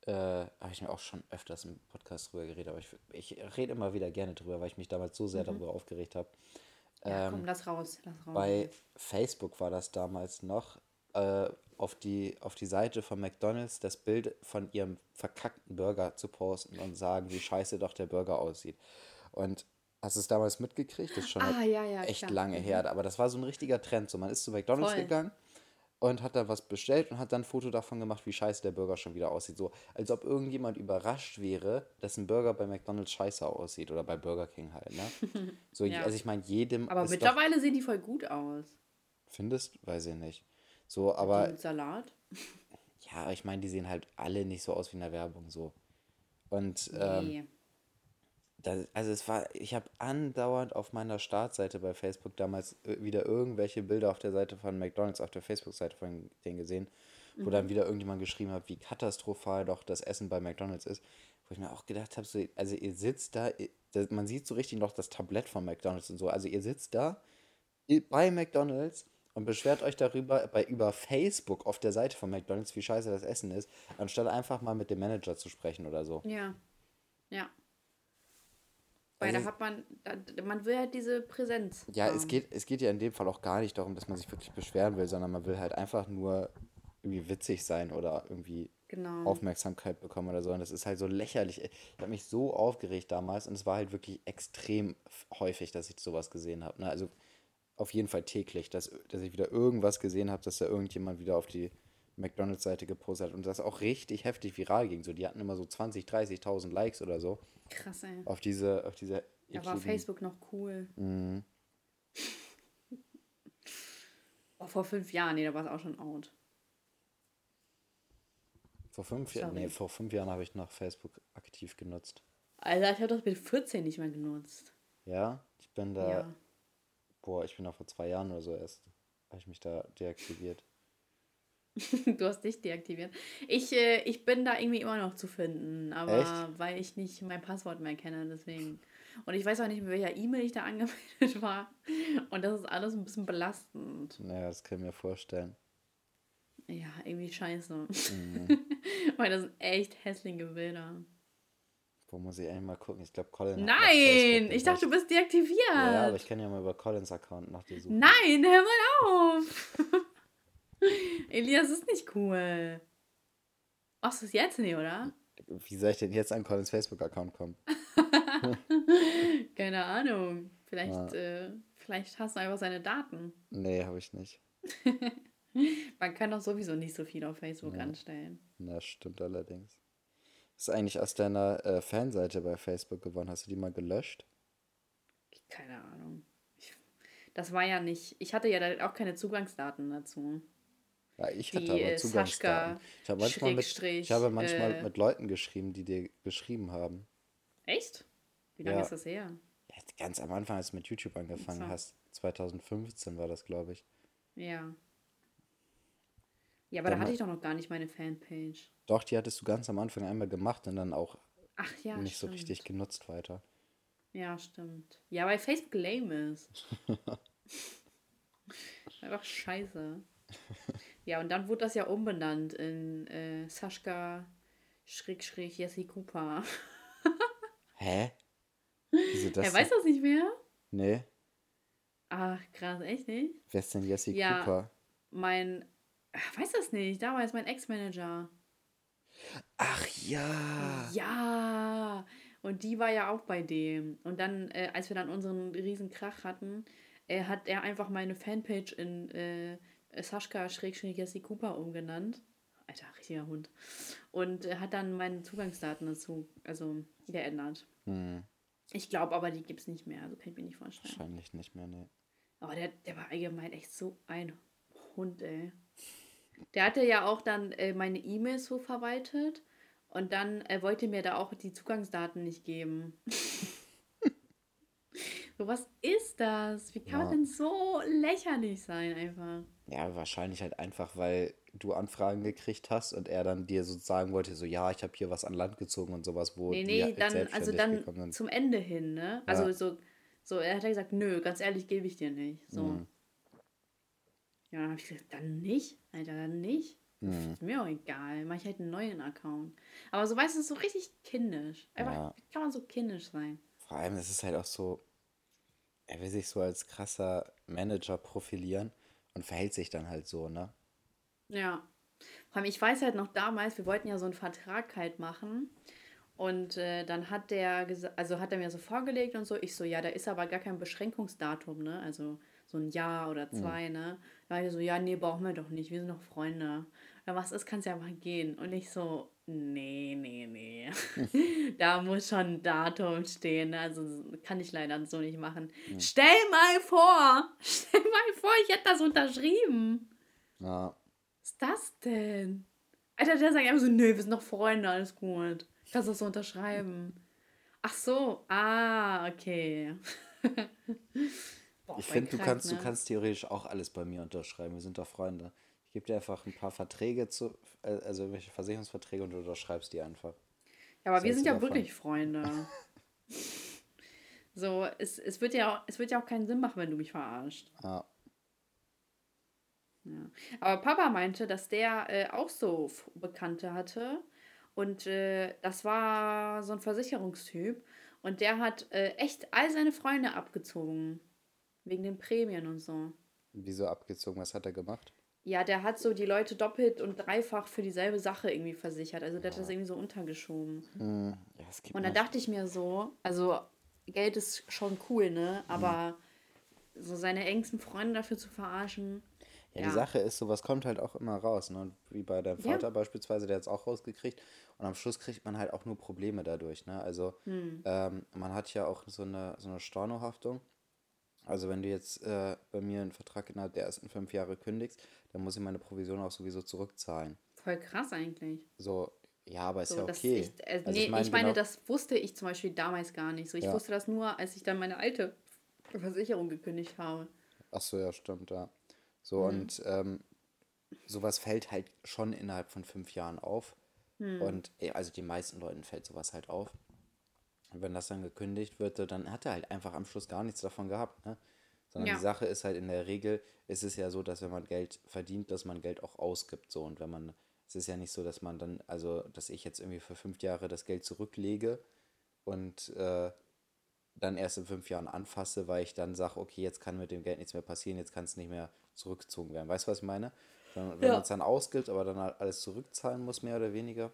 [SPEAKER 2] Äh, habe ich mir auch schon öfters im Podcast drüber geredet, aber ich, ich rede immer wieder gerne drüber, weil ich mich damals so sehr darüber aufgeregt habe.
[SPEAKER 1] Ja,
[SPEAKER 2] Ähm,
[SPEAKER 1] komm, lass raus, lass raus.
[SPEAKER 2] Bei Facebook war das damals noch, äh, auf, die, auf die Seite von McDonald's das Bild von ihrem verkackten Burger zu posten und sagen, wie scheiße doch der Burger aussieht. Und hast du es damals mitgekriegt? Das ist schon
[SPEAKER 1] Ah,
[SPEAKER 2] halt
[SPEAKER 1] ja, ja,
[SPEAKER 2] echt
[SPEAKER 1] klar.
[SPEAKER 2] lange
[SPEAKER 1] Mhm.
[SPEAKER 2] her. Aber das war so ein richtiger Trend. So, man ist zu McDonald's
[SPEAKER 1] Voll.
[SPEAKER 2] gegangen und hat da was bestellt und hat dann ein Foto davon gemacht, wie scheiße der Burger schon wieder aussieht. So, als ob irgendjemand überrascht wäre, dass ein Burger bei McDonald's scheiße aussieht oder bei Burger King halt, ne? [laughs] So,
[SPEAKER 1] Ja.
[SPEAKER 2] also ich meine, jedem
[SPEAKER 1] Aber
[SPEAKER 2] ist doch,
[SPEAKER 1] mittlerweile sehen die voll gut aus.
[SPEAKER 2] findest, weiß ich nicht. So, aber
[SPEAKER 1] mit Salat.
[SPEAKER 2] ja, ich meine, die sehen halt alle nicht so aus wie in der Werbung so. Und ähm,
[SPEAKER 1] Nee.
[SPEAKER 2] Das, also es war, ich habe andauernd auf meiner Startseite bei Facebook damals äh, wieder irgendwelche Bilder auf der Seite von McDonald's, auf der Facebook-Seite von denen gesehen, wo dann wieder irgendjemand geschrieben hat, wie katastrophal doch das Essen bei McDonald's ist. Wo ich mir auch gedacht habe, so, also ihr sitzt da, man sieht so richtig noch das Tablett von McDonald's und so. Also ihr sitzt da bei McDonald's und beschwert euch darüber bei über Facebook auf der Seite von McDonald's, wie scheiße das Essen ist, anstatt einfach mal mit dem Manager zu sprechen oder so.
[SPEAKER 1] Ja. Ja. Weil
[SPEAKER 2] Also
[SPEAKER 1] da hat man, man will halt diese Präsenz.
[SPEAKER 2] Ja, es geht, es geht ja in dem Fall auch gar nicht darum, dass man sich wirklich beschweren will, sondern man will halt einfach nur irgendwie witzig sein oder irgendwie
[SPEAKER 1] Genau.
[SPEAKER 2] Aufmerksamkeit bekommen oder so. Und das ist halt so lächerlich. Ich habe mich so aufgeregt damals und es war halt wirklich extrem häufig, dass ich sowas gesehen habe. Ne? Also auf jeden Fall täglich, dass, dass ich wieder irgendwas gesehen habe, dass da irgendjemand wieder auf die McDonalds-Seite gepostet hat und das auch richtig heftig viral ging. So, die hatten immer so 20, 30.000 Likes oder so
[SPEAKER 1] Krass, ey.
[SPEAKER 2] auf diese, auf diese
[SPEAKER 1] Da war Facebook noch cool.
[SPEAKER 2] Mhm. [laughs]
[SPEAKER 1] Oh, vor fünf Jahren, nee, da war es auch schon out.
[SPEAKER 2] Vor fünf Jahren, nee, vor fünf Jahren habe ich noch Facebook aktiv genutzt.
[SPEAKER 1] Alter, ich habe das mit 14 nicht mehr genutzt.
[SPEAKER 2] Ja, ich bin da,
[SPEAKER 1] Ja.
[SPEAKER 2] boah, ich bin da vor zwei Jahren oder so erst, habe ich mich da deaktiviert. [laughs]
[SPEAKER 1] Du hast dich deaktiviert. Ich, äh, ich bin da irgendwie immer noch zu finden, aber
[SPEAKER 2] Echt?
[SPEAKER 1] weil ich nicht mein Passwort mehr kenne, deswegen. Und ich weiß auch nicht, mit welcher E-Mail ich da [laughs] angemeldet war. Und das ist alles ein bisschen belastend.
[SPEAKER 2] Naja, das kann ich mir vorstellen.
[SPEAKER 1] Ja, irgendwie scheiße.
[SPEAKER 2] Mhm. [laughs]
[SPEAKER 1] Weil das sind echt hässliche Bilder.
[SPEAKER 2] Wo muss ich eigentlich mal gucken? Ich glaube, Colin
[SPEAKER 1] Nein! Ich dachte, du bist deaktiviert.
[SPEAKER 2] Ja, aber ich kann ja mal über Collins Account nach dir suchen.
[SPEAKER 1] Nein, hör mal auf! Elias ist nicht cool. Machst du es jetzt nicht, oder?
[SPEAKER 2] Wie soll ich denn jetzt an Collins Facebook-Account kommen? [laughs]
[SPEAKER 1] Keine Ahnung. Vielleicht,
[SPEAKER 2] Ja.
[SPEAKER 1] äh, vielleicht hast du einfach seine Daten.
[SPEAKER 2] Nee, habe ich nicht. [laughs]
[SPEAKER 1] Man kann doch sowieso nicht so viel auf Facebook
[SPEAKER 2] Ja.
[SPEAKER 1] anstellen.
[SPEAKER 2] Na, stimmt allerdings. Was ist eigentlich aus deiner äh, Fanseite bei Facebook geworden? Hast du die mal gelöscht?
[SPEAKER 1] Keine Ahnung. Ich, das war ja nicht. Ich hatte ja da auch keine Zugangsdaten dazu.
[SPEAKER 2] Ja, ich
[SPEAKER 1] Die,
[SPEAKER 2] hatte aber
[SPEAKER 1] äh,
[SPEAKER 2] Zugangsdaten. Ich habe manchmal, mit, ich habe manchmal
[SPEAKER 1] äh,
[SPEAKER 2] mit Leuten geschrieben, die dir geschrieben haben.
[SPEAKER 1] Echt? Wie lange
[SPEAKER 2] Ja.
[SPEAKER 1] ist das her?
[SPEAKER 2] Ja, ganz am Anfang, als du mit YouTube angefangen
[SPEAKER 1] So.
[SPEAKER 2] hast. 2015 war das, glaube ich.
[SPEAKER 1] Ja. Ja, aber da
[SPEAKER 2] Dann
[SPEAKER 1] hatte
[SPEAKER 2] ma-
[SPEAKER 1] ich doch noch gar nicht meine Fanpage.
[SPEAKER 2] Doch, die hattest du ganz am Anfang einmal gemacht und dann auch
[SPEAKER 1] Ach ja,
[SPEAKER 2] nicht so
[SPEAKER 1] stimmt.
[SPEAKER 2] richtig genutzt weiter.
[SPEAKER 1] Ja, stimmt. Ja, weil Facebook lame ist. [laughs] Einfach scheiße. [laughs] Ja, und dann wurde das ja umbenannt in äh, Sascha Schräg Jesse Cooper. [laughs]
[SPEAKER 2] Hä? Wieso das?
[SPEAKER 1] Er weiß das nicht mehr?
[SPEAKER 2] Nee.
[SPEAKER 1] Ach, krass, echt nicht?
[SPEAKER 2] Wer ist denn Jesse
[SPEAKER 1] Ja.
[SPEAKER 2] Cooper?
[SPEAKER 1] Mein, ach, weiß das nicht, damals mein Ex-Manager.
[SPEAKER 2] Ach ja.
[SPEAKER 1] Ja, und die war ja auch bei dem. Und dann, äh, als wir dann unseren riesen Krach hatten, äh, hat er einfach meine Fanpage in äh, Sascha Schrägstrich Jesse Cooper umgenannt. Alter, richtiger Hund. Und hat dann meine Zugangsdaten dazu, also geändert.
[SPEAKER 2] Hm,
[SPEAKER 1] Ich glaube aber, die gibt es nicht mehr, also kann ich mir nicht vorstellen.
[SPEAKER 2] wahrscheinlich nicht mehr, nee.
[SPEAKER 1] Aber der, der war allgemein echt so ein Hund, ey. Der hatte ja auch dann äh, meine E-Mails so verwaltet und dann äh, wollte mir da auch die Zugangsdaten nicht geben. [laughs] so, was ist das? Wie kann man
[SPEAKER 2] Ja.
[SPEAKER 1] denn so lächerlich sein einfach?
[SPEAKER 2] Ja, wahrscheinlich halt einfach, weil du Anfragen gekriegt hast und er dann dir so sagen wollte, so, ja, ich habe hier was an Land gezogen und sowas, wo
[SPEAKER 1] Nee,
[SPEAKER 2] die
[SPEAKER 1] nee,
[SPEAKER 2] halt
[SPEAKER 1] dann, also dann zum Ende hin, ne? Also
[SPEAKER 2] Ja.
[SPEAKER 1] so, so, er hat ja gesagt, nö, ganz ehrlich, gebe ich dir nicht. So.
[SPEAKER 2] Mhm.
[SPEAKER 1] Ja, dann habe ich gesagt, dann nicht, Alter, dann nicht.
[SPEAKER 2] Mhm.
[SPEAKER 1] Ist mir auch egal, mach ich halt einen neuen Account. Aber so weißt du, es ist so richtig kindisch. Einfach,
[SPEAKER 2] Ja.
[SPEAKER 1] wie kann man so kindisch sein?
[SPEAKER 2] Vor allem, es ist halt auch so, er will sich so als krasser Manager profilieren und verhält sich dann halt so, ne?
[SPEAKER 1] Ja. Vor allem, ich weiß halt noch damals, wir wollten ja so einen Vertrag halt machen. Und äh, dann hat der also hat er mir so vorgelegt und so, ich so, ja, da ist aber gar kein Beschränkungsdatum, ne? Also so ein Jahr oder zwei, ne? Da war ich so, ja, nee, brauchen wir doch nicht, wir sind doch Freunde. Oder was ist, kannst ja einfach gehen. Und ich so, nee, nee, nee. [laughs] da muss schon ein Datum stehen, ne? Also kann ich leider so nicht machen. Stell mal vor, [laughs] stell mal vor, ich hätte das unterschrieben.
[SPEAKER 2] Ja,
[SPEAKER 1] Was ist das denn? Alter, der sagt einfach so, nö, wir sind noch Freunde, alles gut. Kannst du das so unterschreiben? Ach so, ah, okay. [laughs] Boah,
[SPEAKER 2] ich finde, du kannst, du
[SPEAKER 1] ne?
[SPEAKER 2] kannst theoretisch auch alles bei mir unterschreiben. Wir sind doch Freunde. Gebe dir einfach ein paar Verträge zu, äh, also irgendwelche Versicherungsverträge und du unterschreibst die einfach.
[SPEAKER 1] Ja, aber
[SPEAKER 2] Was
[SPEAKER 1] wir sind ja
[SPEAKER 2] davon?
[SPEAKER 1] wirklich Freunde. [laughs] so, es, es, wird ja, auch- es wird ja auch keinen Sinn machen, wenn du mich verarscht.
[SPEAKER 2] Ja,
[SPEAKER 1] Ja. Aber Papa meinte, dass der äh, auch so Bekannte hatte. Und äh, das war so ein Versicherungstyp. Und der hat äh, echt all seine Freunde abgezogen. Wegen den Prämien und so.
[SPEAKER 2] Wieso abgezogen? Was hat er gemacht?
[SPEAKER 1] Ja, der hat so die Leute doppelt und dreifach für dieselbe Sache irgendwie versichert. Also der hat das irgendwie so untergeschoben.
[SPEAKER 2] Hm, ja,
[SPEAKER 1] Und dann dachte ich mir so, also Geld ist schon cool, ne? Aber so seine engsten Freunde dafür zu verarschen.
[SPEAKER 2] Ja, die Sache ist, sowas kommt halt auch immer raus. Ne? Wie bei deinem
[SPEAKER 1] Ja.
[SPEAKER 2] Vater beispielsweise, der hat es auch rausgekriegt. Und am Schluss kriegt man halt auch nur Probleme dadurch. Ne? Also
[SPEAKER 1] Hm.
[SPEAKER 2] ähm, man hat ja auch so eine, so eine Stornohaftung. Also wenn du jetzt äh, bei mir einen Vertrag innerhalb der ersten fünf Jahre kündigst, dann muss ich meine Provision auch sowieso zurückzahlen.
[SPEAKER 1] Voll krass eigentlich.
[SPEAKER 2] So, ja, aber ist
[SPEAKER 1] So,
[SPEAKER 2] ja okay.
[SPEAKER 1] ich, äh,
[SPEAKER 2] Also
[SPEAKER 1] nee, ich meine,
[SPEAKER 2] genau-
[SPEAKER 1] das wusste ich zum Beispiel damals gar nicht so. Ich
[SPEAKER 2] Ja.
[SPEAKER 1] wusste das nur, als ich dann meine alte Versicherung gekündigt habe.
[SPEAKER 2] Ach so, ja, stimmt, ja. So,
[SPEAKER 1] Mhm.
[SPEAKER 2] und ähm, sowas fällt halt schon innerhalb von fünf Jahren auf.
[SPEAKER 1] Mhm.
[SPEAKER 2] Und also die meisten Leuten fällt sowas halt auf. Und wenn das dann gekündigt wird, dann hat er halt einfach am Schluss gar nichts davon gehabt, ne? Sondern
[SPEAKER 1] Ja.
[SPEAKER 2] die Sache ist halt in der Regel, ist es ja so, dass wenn man Geld verdient, dass man Geld auch ausgibt. So, und wenn man, es ist ja nicht so, dass man dann, also, dass ich jetzt irgendwie für fünf Jahre das Geld zurücklege und äh, dann erst in fünf Jahren anfasse, weil ich dann sage, okay, jetzt kann mit dem Geld nichts mehr passieren, jetzt kann es nicht mehr zurückgezogen werden. Weißt du, was ich meine? Wenn, wenn
[SPEAKER 1] Ja.
[SPEAKER 2] man es dann ausgibt, aber dann halt alles zurückzahlen muss, mehr oder weniger.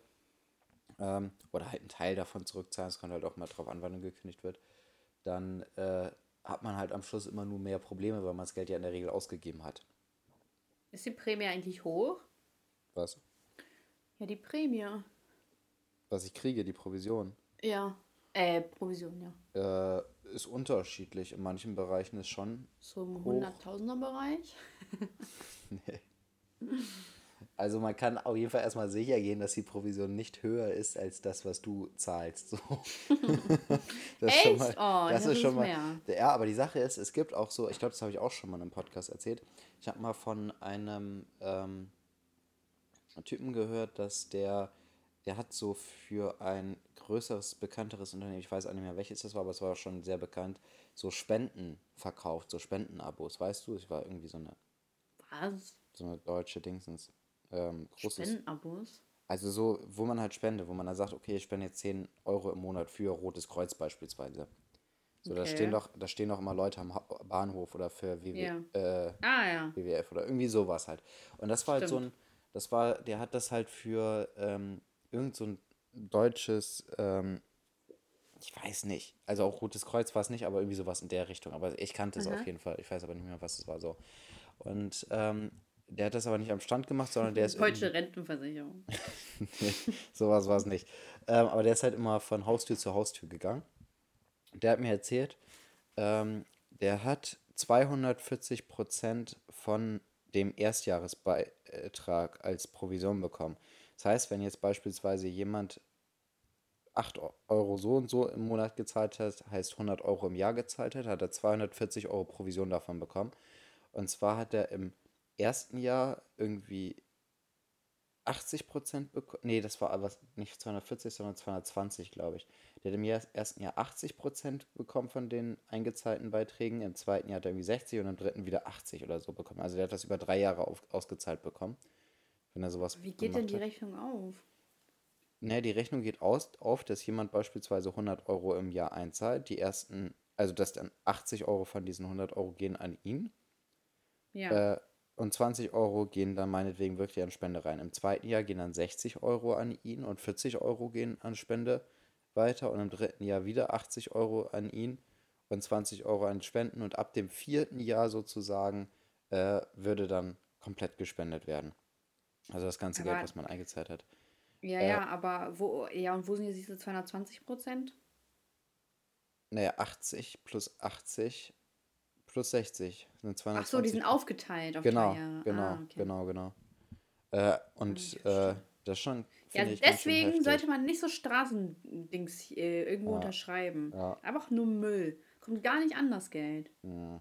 [SPEAKER 2] Ähm, oder halt einen Teil davon zurückzahlen, es kommt halt auch mal drauf an, wann gekündigt wird, dann äh, hat man halt am Schluss immer nur mehr Probleme, weil man das Geld ja in der Regel ausgegeben hat.
[SPEAKER 1] Ist die Prämie eigentlich hoch?
[SPEAKER 2] Was?
[SPEAKER 1] Ja, die Prämie.
[SPEAKER 2] Was ich kriege, die Provision,
[SPEAKER 1] Ja. Äh, Provision, ja.
[SPEAKER 2] äh, ist unterschiedlich. In manchen Bereichen ist schon
[SPEAKER 1] So im
[SPEAKER 2] Hoch.
[SPEAKER 1] Hunderttausender-Bereich. [laughs] [laughs]
[SPEAKER 2] Nee. Also man kann auf jeden Fall erstmal sicher gehen, dass die Provision nicht höher ist als das, was du zahlst. So. [laughs] das ist schon
[SPEAKER 1] Echt?
[SPEAKER 2] mal,
[SPEAKER 1] Oh,
[SPEAKER 2] das
[SPEAKER 1] das
[SPEAKER 2] ist schon mal.
[SPEAKER 1] mehr.
[SPEAKER 2] Ja, aber die Sache ist, es gibt auch so, ich glaube, das habe ich auch schon mal in einem Podcast erzählt. Ich habe mal von einem ähm, Typen gehört, dass der, der hat so für ein größeres, bekannteres Unternehmen, ich weiß auch nicht mehr welches das war, aber es war schon sehr bekannt, so Spenden verkauft, so Spendenabos, weißt du? Es war irgendwie so eine
[SPEAKER 1] Was?
[SPEAKER 2] so eine deutsche Dingsens. Ähm, großes.
[SPEAKER 1] Spendenabos?
[SPEAKER 2] Also so, wo man halt spendet, wo man dann sagt, okay, ich spende jetzt 10 Euro im Monat für Rotes Kreuz beispielsweise. So, da
[SPEAKER 1] Okay.
[SPEAKER 2] stehen doch, da stehen doch immer Leute am Ha- Bahnhof oder für WW,
[SPEAKER 1] Ja.
[SPEAKER 2] äh,
[SPEAKER 1] Ah, ja.
[SPEAKER 2] WWF oder irgendwie sowas halt. Und das war halt so ein,
[SPEAKER 1] Stimmt.
[SPEAKER 2] das war, der hat das halt für ähm, irgend so ein deutsches, ähm, ich weiß nicht, also auch Rotes Kreuz war es nicht, aber irgendwie sowas in der Richtung. Aber ich kannte es
[SPEAKER 1] Aha.
[SPEAKER 2] auf jeden Fall. Ich weiß aber nicht mehr, was es war so. Und ähm, der hat das aber nicht am Stand gemacht, sondern der ist
[SPEAKER 1] Deutsche Rentenversicherung. [laughs]
[SPEAKER 2] Nee, sowas war es nicht. Ähm, aber der ist halt immer von Haustür zu Haustür gegangen. Der hat mir erzählt, ähm, der hat 240 Prozent von dem Erstjahresbeitrag als Provision bekommen. Das heißt, wenn jetzt beispielsweise jemand 8 Euro so und so im Monat gezahlt hat, heißt 100 Euro im Jahr gezahlt hat, hat er 240 Euro Provision davon bekommen. Und zwar hat er im ersten Jahr irgendwie 80 Prozent bekommen. Nee, das war aber nicht 240, sondern 220, glaube ich. Der hat im ersten Jahr 80 Prozent bekommen von den eingezahlten Beiträgen. Im zweiten Jahr hat er irgendwie 60 und im dritten wieder 80 oder so bekommen. Also der hat das über drei Jahre auf, ausgezahlt bekommen. Wenn er sowas
[SPEAKER 1] Wie geht denn die
[SPEAKER 2] hat.
[SPEAKER 1] Rechnung auf?
[SPEAKER 2] Ne, die Rechnung geht aus, auf, dass jemand beispielsweise 100 Euro im Jahr einzahlt. Die ersten, also dass dann 80 Euro von diesen 100 Euro gehen an ihn.
[SPEAKER 1] Ja.
[SPEAKER 2] Äh, und 20 Euro gehen dann meinetwegen wirklich an Spende rein. Im zweiten Jahr gehen dann 60 Euro an ihn und 40 Euro gehen an Spende weiter. Und im dritten Jahr wieder 80 Euro an ihn und 20 Euro an Spenden. Und ab dem vierten Jahr sozusagen äh, würde dann komplett gespendet werden. Also das ganze Geld,
[SPEAKER 1] Aber-
[SPEAKER 2] was man eingezahlt hat.
[SPEAKER 1] ja,
[SPEAKER 2] äh,
[SPEAKER 1] ja, aber wo, ja, und wo sind jetzt diese 220 Prozent?
[SPEAKER 2] Naja, 80 plus 80 plus 60 sind 220.
[SPEAKER 1] Ach so, die sind aufgeteilt auf
[SPEAKER 2] Genau,
[SPEAKER 1] drei Jahre.
[SPEAKER 2] genau,
[SPEAKER 1] ah, okay.
[SPEAKER 2] genau, genau. Äh, und
[SPEAKER 1] ich
[SPEAKER 2] äh,
[SPEAKER 1] verstehe.
[SPEAKER 2] das schon.
[SPEAKER 1] Ja,
[SPEAKER 2] ich,
[SPEAKER 1] deswegen sollte man nicht so Straßendings äh, irgendwo
[SPEAKER 2] Ja.
[SPEAKER 1] unterschreiben.
[SPEAKER 2] Ja.
[SPEAKER 1] Einfach nur Müll. Kommt gar nicht an das Geld.
[SPEAKER 2] Ja.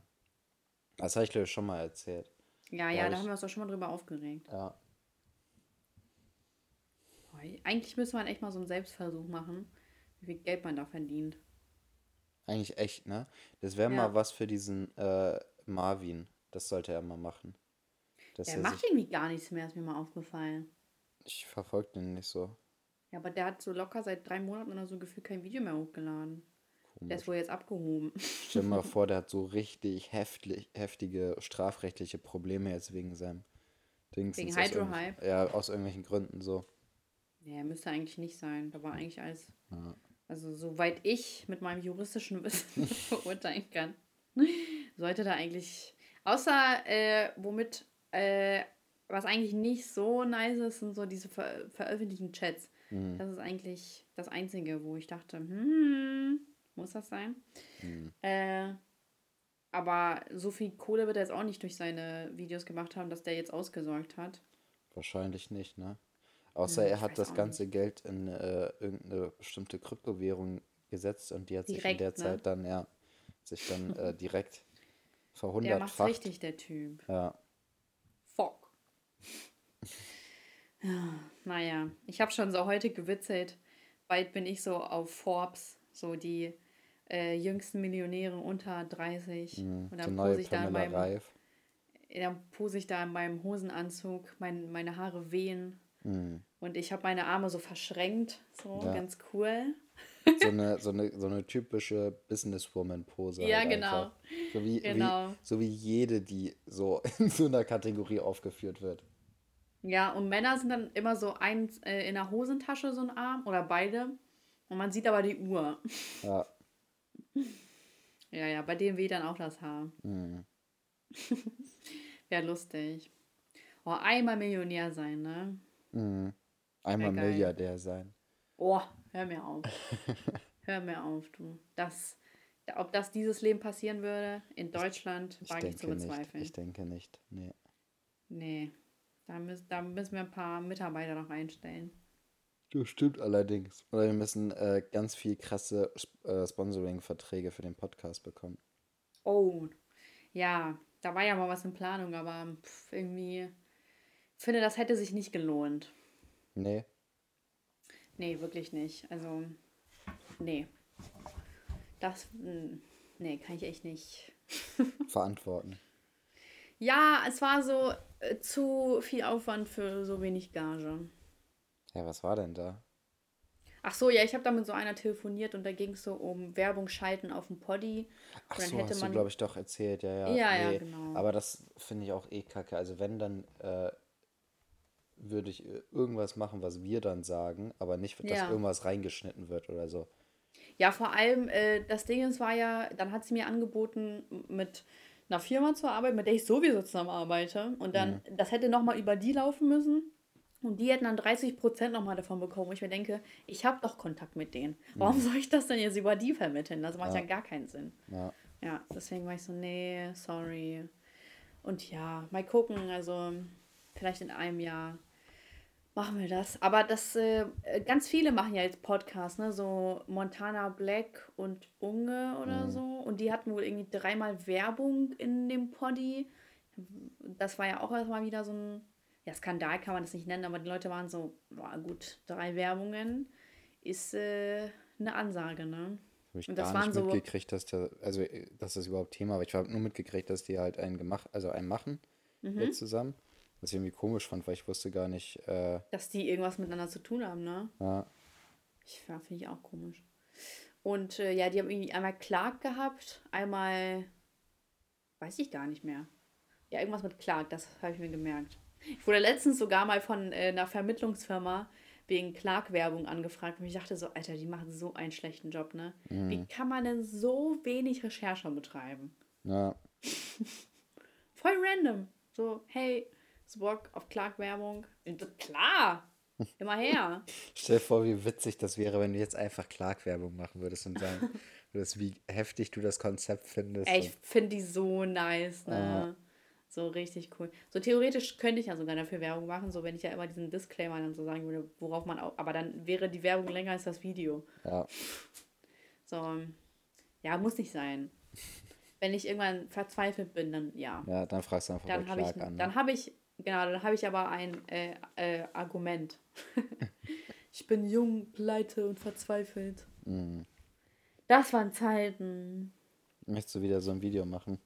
[SPEAKER 2] Das habe ich, glaube ich, schon mal erzählt.
[SPEAKER 1] Ja,
[SPEAKER 2] Ja,
[SPEAKER 1] da
[SPEAKER 2] ich-
[SPEAKER 1] haben wir uns doch schon mal drüber aufgeregt.
[SPEAKER 2] Ja.
[SPEAKER 1] Eigentlich müsste man echt mal so einen Selbstversuch machen, wie viel Geld man da verdient.
[SPEAKER 2] Eigentlich echt, ne? Das wäre
[SPEAKER 1] Ja.
[SPEAKER 2] mal was für diesen äh, Marvin. Das sollte er mal machen. Dass
[SPEAKER 1] Der
[SPEAKER 2] er
[SPEAKER 1] macht
[SPEAKER 2] sich,
[SPEAKER 1] irgendwie gar nichts mehr, ist mir mal aufgefallen.
[SPEAKER 2] ich verfolge den nicht so.
[SPEAKER 1] Ja, aber der hat so locker seit drei Monaten oder so gefühlt kein Video mehr hochgeladen. Der ist wohl jetzt abgehoben.
[SPEAKER 2] Stell dir mal [laughs] vor, der hat so richtig heftig, heftige strafrechtliche Probleme jetzt wegen seinem Dings.
[SPEAKER 1] Wegen
[SPEAKER 2] aus
[SPEAKER 1] Hydro-Hype?
[SPEAKER 2] Ja, aus irgendwelchen Gründen so.
[SPEAKER 1] Nee, müsste eigentlich nicht sein. Da war eigentlich alles.
[SPEAKER 2] Ja.
[SPEAKER 1] Also, soweit ich mit meinem juristischen Wissen [laughs] beurteilen kann, sollte da eigentlich. Außer, äh, womit. Äh, was eigentlich nicht so nice ist, sind so diese ver veröffentlichten Chats.
[SPEAKER 2] Mhm.
[SPEAKER 1] Das ist eigentlich das Einzige, wo ich dachte, hm, muss das sein?
[SPEAKER 2] Mhm.
[SPEAKER 1] Äh, aber so viel Kohle wird er jetzt auch nicht durch seine Videos gemacht haben, dass der jetzt ausgesorgt hat.
[SPEAKER 2] Wahrscheinlich nicht, ne? Außer
[SPEAKER 1] Hm,
[SPEAKER 2] er hat das ganze Geld in äh, irgendeine bestimmte Kryptowährung gesetzt und die hat sich in
[SPEAKER 1] Direkt,
[SPEAKER 2] der
[SPEAKER 1] ne?
[SPEAKER 2] Zeit dann, ja, sich dann äh, [laughs] direkt
[SPEAKER 1] Der macht's
[SPEAKER 2] verhundertfacht.
[SPEAKER 1] richtig, der Typ.
[SPEAKER 2] Ja,
[SPEAKER 1] Fuck. Ja, naja, ich habe schon so heute gewitzelt. Bald bin ich so auf Forbes, so die äh, jüngsten Millionäre unter 30.
[SPEAKER 2] mhm.
[SPEAKER 1] Und dann pose ich, da in meinem,
[SPEAKER 2] Reif.
[SPEAKER 1] dann pose ich da in meinem Hosenanzug, mein, meine Haare wehen.
[SPEAKER 2] Mhm.
[SPEAKER 1] Und ich habe meine Arme so verschränkt, so
[SPEAKER 2] Ja.
[SPEAKER 1] ganz cool.
[SPEAKER 2] So eine, so eine, so eine typische Businesswoman-Pose.
[SPEAKER 1] Ja,
[SPEAKER 2] halt
[SPEAKER 1] genau.
[SPEAKER 2] einfach. So wie,
[SPEAKER 1] Genau.
[SPEAKER 2] wie, so wie jede, die so [laughs] in so einer Kategorie aufgeführt wird.
[SPEAKER 1] Ja, und Männer sind dann immer so eins äh, in der Hosentasche, so ein Arm oder beide. Und man sieht aber die Uhr.
[SPEAKER 2] Ja. [laughs]
[SPEAKER 1] Ja, ja, bei dem weht dann auch das Haar.
[SPEAKER 2] Mhm. [laughs]
[SPEAKER 1] Wäre lustig. Oh, einmal Millionär sein, ne?
[SPEAKER 2] Mhm. Einmal
[SPEAKER 1] geil.
[SPEAKER 2] Milliardär sein.
[SPEAKER 1] Oh, hör mir auf. [laughs] hör mir auf, du. Das, ob das dieses Leben passieren würde in Deutschland,
[SPEAKER 2] Ich
[SPEAKER 1] wage ich zu
[SPEAKER 2] denke nicht.
[SPEAKER 1] bezweifeln.
[SPEAKER 2] Ich denke nicht. Nee.
[SPEAKER 1] Nee. Da, müssen, da müssen wir ein paar Mitarbeiter noch einstellen.
[SPEAKER 2] Das stimmt allerdings. Oder wir müssen äh, ganz viel krasse äh, Sponsoring-Verträge für den Podcast bekommen.
[SPEAKER 1] Oh, ja, da war ja mal was in Planung, aber pff, irgendwie finde, das hätte sich nicht gelohnt.
[SPEAKER 2] Nee.
[SPEAKER 1] Nee, wirklich nicht. Also, nee. Das, mm, nee, kann ich echt nicht. [laughs]
[SPEAKER 2] Verantworten.
[SPEAKER 1] Ja, es war so äh, zu viel Aufwand für so wenig Gage.
[SPEAKER 2] Ja, was war denn da?
[SPEAKER 1] Ach so, ja, ich habe da mit so einer telefoniert und da ging es so um Werbung schalten auf dem Poddy.
[SPEAKER 2] Ach
[SPEAKER 1] Und dann
[SPEAKER 2] so,
[SPEAKER 1] hätte
[SPEAKER 2] hast du,
[SPEAKER 1] man-
[SPEAKER 2] glaube ich, doch erzählt. Ja, ja.
[SPEAKER 1] Ja, ja, genau.
[SPEAKER 2] Aber das finde ich auch eh kacke. Also wenn, dann äh, würde ich äh, irgendwas machen, was wir dann sagen, aber nicht, dass
[SPEAKER 1] Ja.
[SPEAKER 2] irgendwas reingeschnitten wird oder so.
[SPEAKER 1] Ja, vor allem, äh, das Ding ist, war ja, dann hat sie mir angeboten, mit einer Firma zu arbeiten, mit der ich sowieso zusammenarbeite. Und dann, das hätte nochmal über die laufen müssen. Und die hätten dann 30% nochmal davon bekommen. Wo ich mir denke, ich habe doch Kontakt mit denen. Warum soll ich das denn jetzt über die vermitteln? Das macht ja,
[SPEAKER 2] Ja.
[SPEAKER 1] gar keinen Sinn.
[SPEAKER 2] Ja.
[SPEAKER 1] Ja, deswegen war ich so, nee, sorry. Und ja, mal gucken, also vielleicht in einem Jahr machen wir das. Aber das, äh, ganz viele machen ja jetzt Podcasts, ne? So Montana Black und Unge oder so. Und die hatten wohl irgendwie dreimal Werbung in dem Poddy. Das war ja auch erstmal wieder so ein, ja, Skandal kann man das nicht nennen, aber die Leute waren so, boah, gut, drei Werbungen ist äh, eine Ansage, ne?
[SPEAKER 2] Habe ich
[SPEAKER 1] Und das
[SPEAKER 2] gar nicht
[SPEAKER 1] waren so-
[SPEAKER 2] mitgekriegt, dass der, also dass das überhaupt Thema war. Ich habe nur mitgekriegt, dass die halt einen gemacht, also einen machen
[SPEAKER 1] Mhm.
[SPEAKER 2] jetzt zusammen. Was ich irgendwie komisch fand, weil ich wusste gar nicht, äh,
[SPEAKER 1] Dass die irgendwas miteinander zu tun haben, ne?
[SPEAKER 2] ja,
[SPEAKER 1] Ich finde ich auch komisch. Und äh, ja, die haben irgendwie einmal Clark gehabt, einmal weiß ich gar nicht mehr. Ja, irgendwas mit Clark, das habe ich mir gemerkt. Ich wurde letztens sogar mal von äh, einer Vermittlungsfirma wegen Clark-Werbung angefragt und ich dachte so, Alter, die machen so einen schlechten Job, ne? Wie kann man denn so wenig Recherche betreiben?
[SPEAKER 2] ja, [laughs]
[SPEAKER 1] Voll random. So, hey, hast Bock auf Clark-Werbung? Klar, immer her. [laughs]
[SPEAKER 2] Stell dir vor, wie witzig das wäre, wenn du jetzt einfach Clark-Werbung machen würdest und sagen [laughs] würdest, wie heftig du das Konzept findest.
[SPEAKER 1] Ey, ich finde die so nice, ne?
[SPEAKER 2] Ja.
[SPEAKER 1] So richtig cool. So theoretisch könnte ich ja sogar dafür Werbung machen, so wenn ich ja immer diesen Disclaimer dann so sagen würde, worauf man auch. Aber dann wäre die Werbung länger als das Video.
[SPEAKER 2] ja,
[SPEAKER 1] So, ja, muss nicht sein. [laughs] Wenn ich irgendwann verzweifelt bin, dann ja.
[SPEAKER 2] ja, dann fragst du einfach
[SPEAKER 1] Dann
[SPEAKER 2] bei
[SPEAKER 1] habe ich,
[SPEAKER 2] Clark an.
[SPEAKER 1] dann
[SPEAKER 2] Ne?
[SPEAKER 1] habe ich, genau, dann habe ich aber ein äh, äh, Argument. [laughs] ich bin jung, pleite und verzweifelt.
[SPEAKER 2] Mhm.
[SPEAKER 1] Das waren Zeiten.
[SPEAKER 2] Möchtest du wieder so ein Video machen?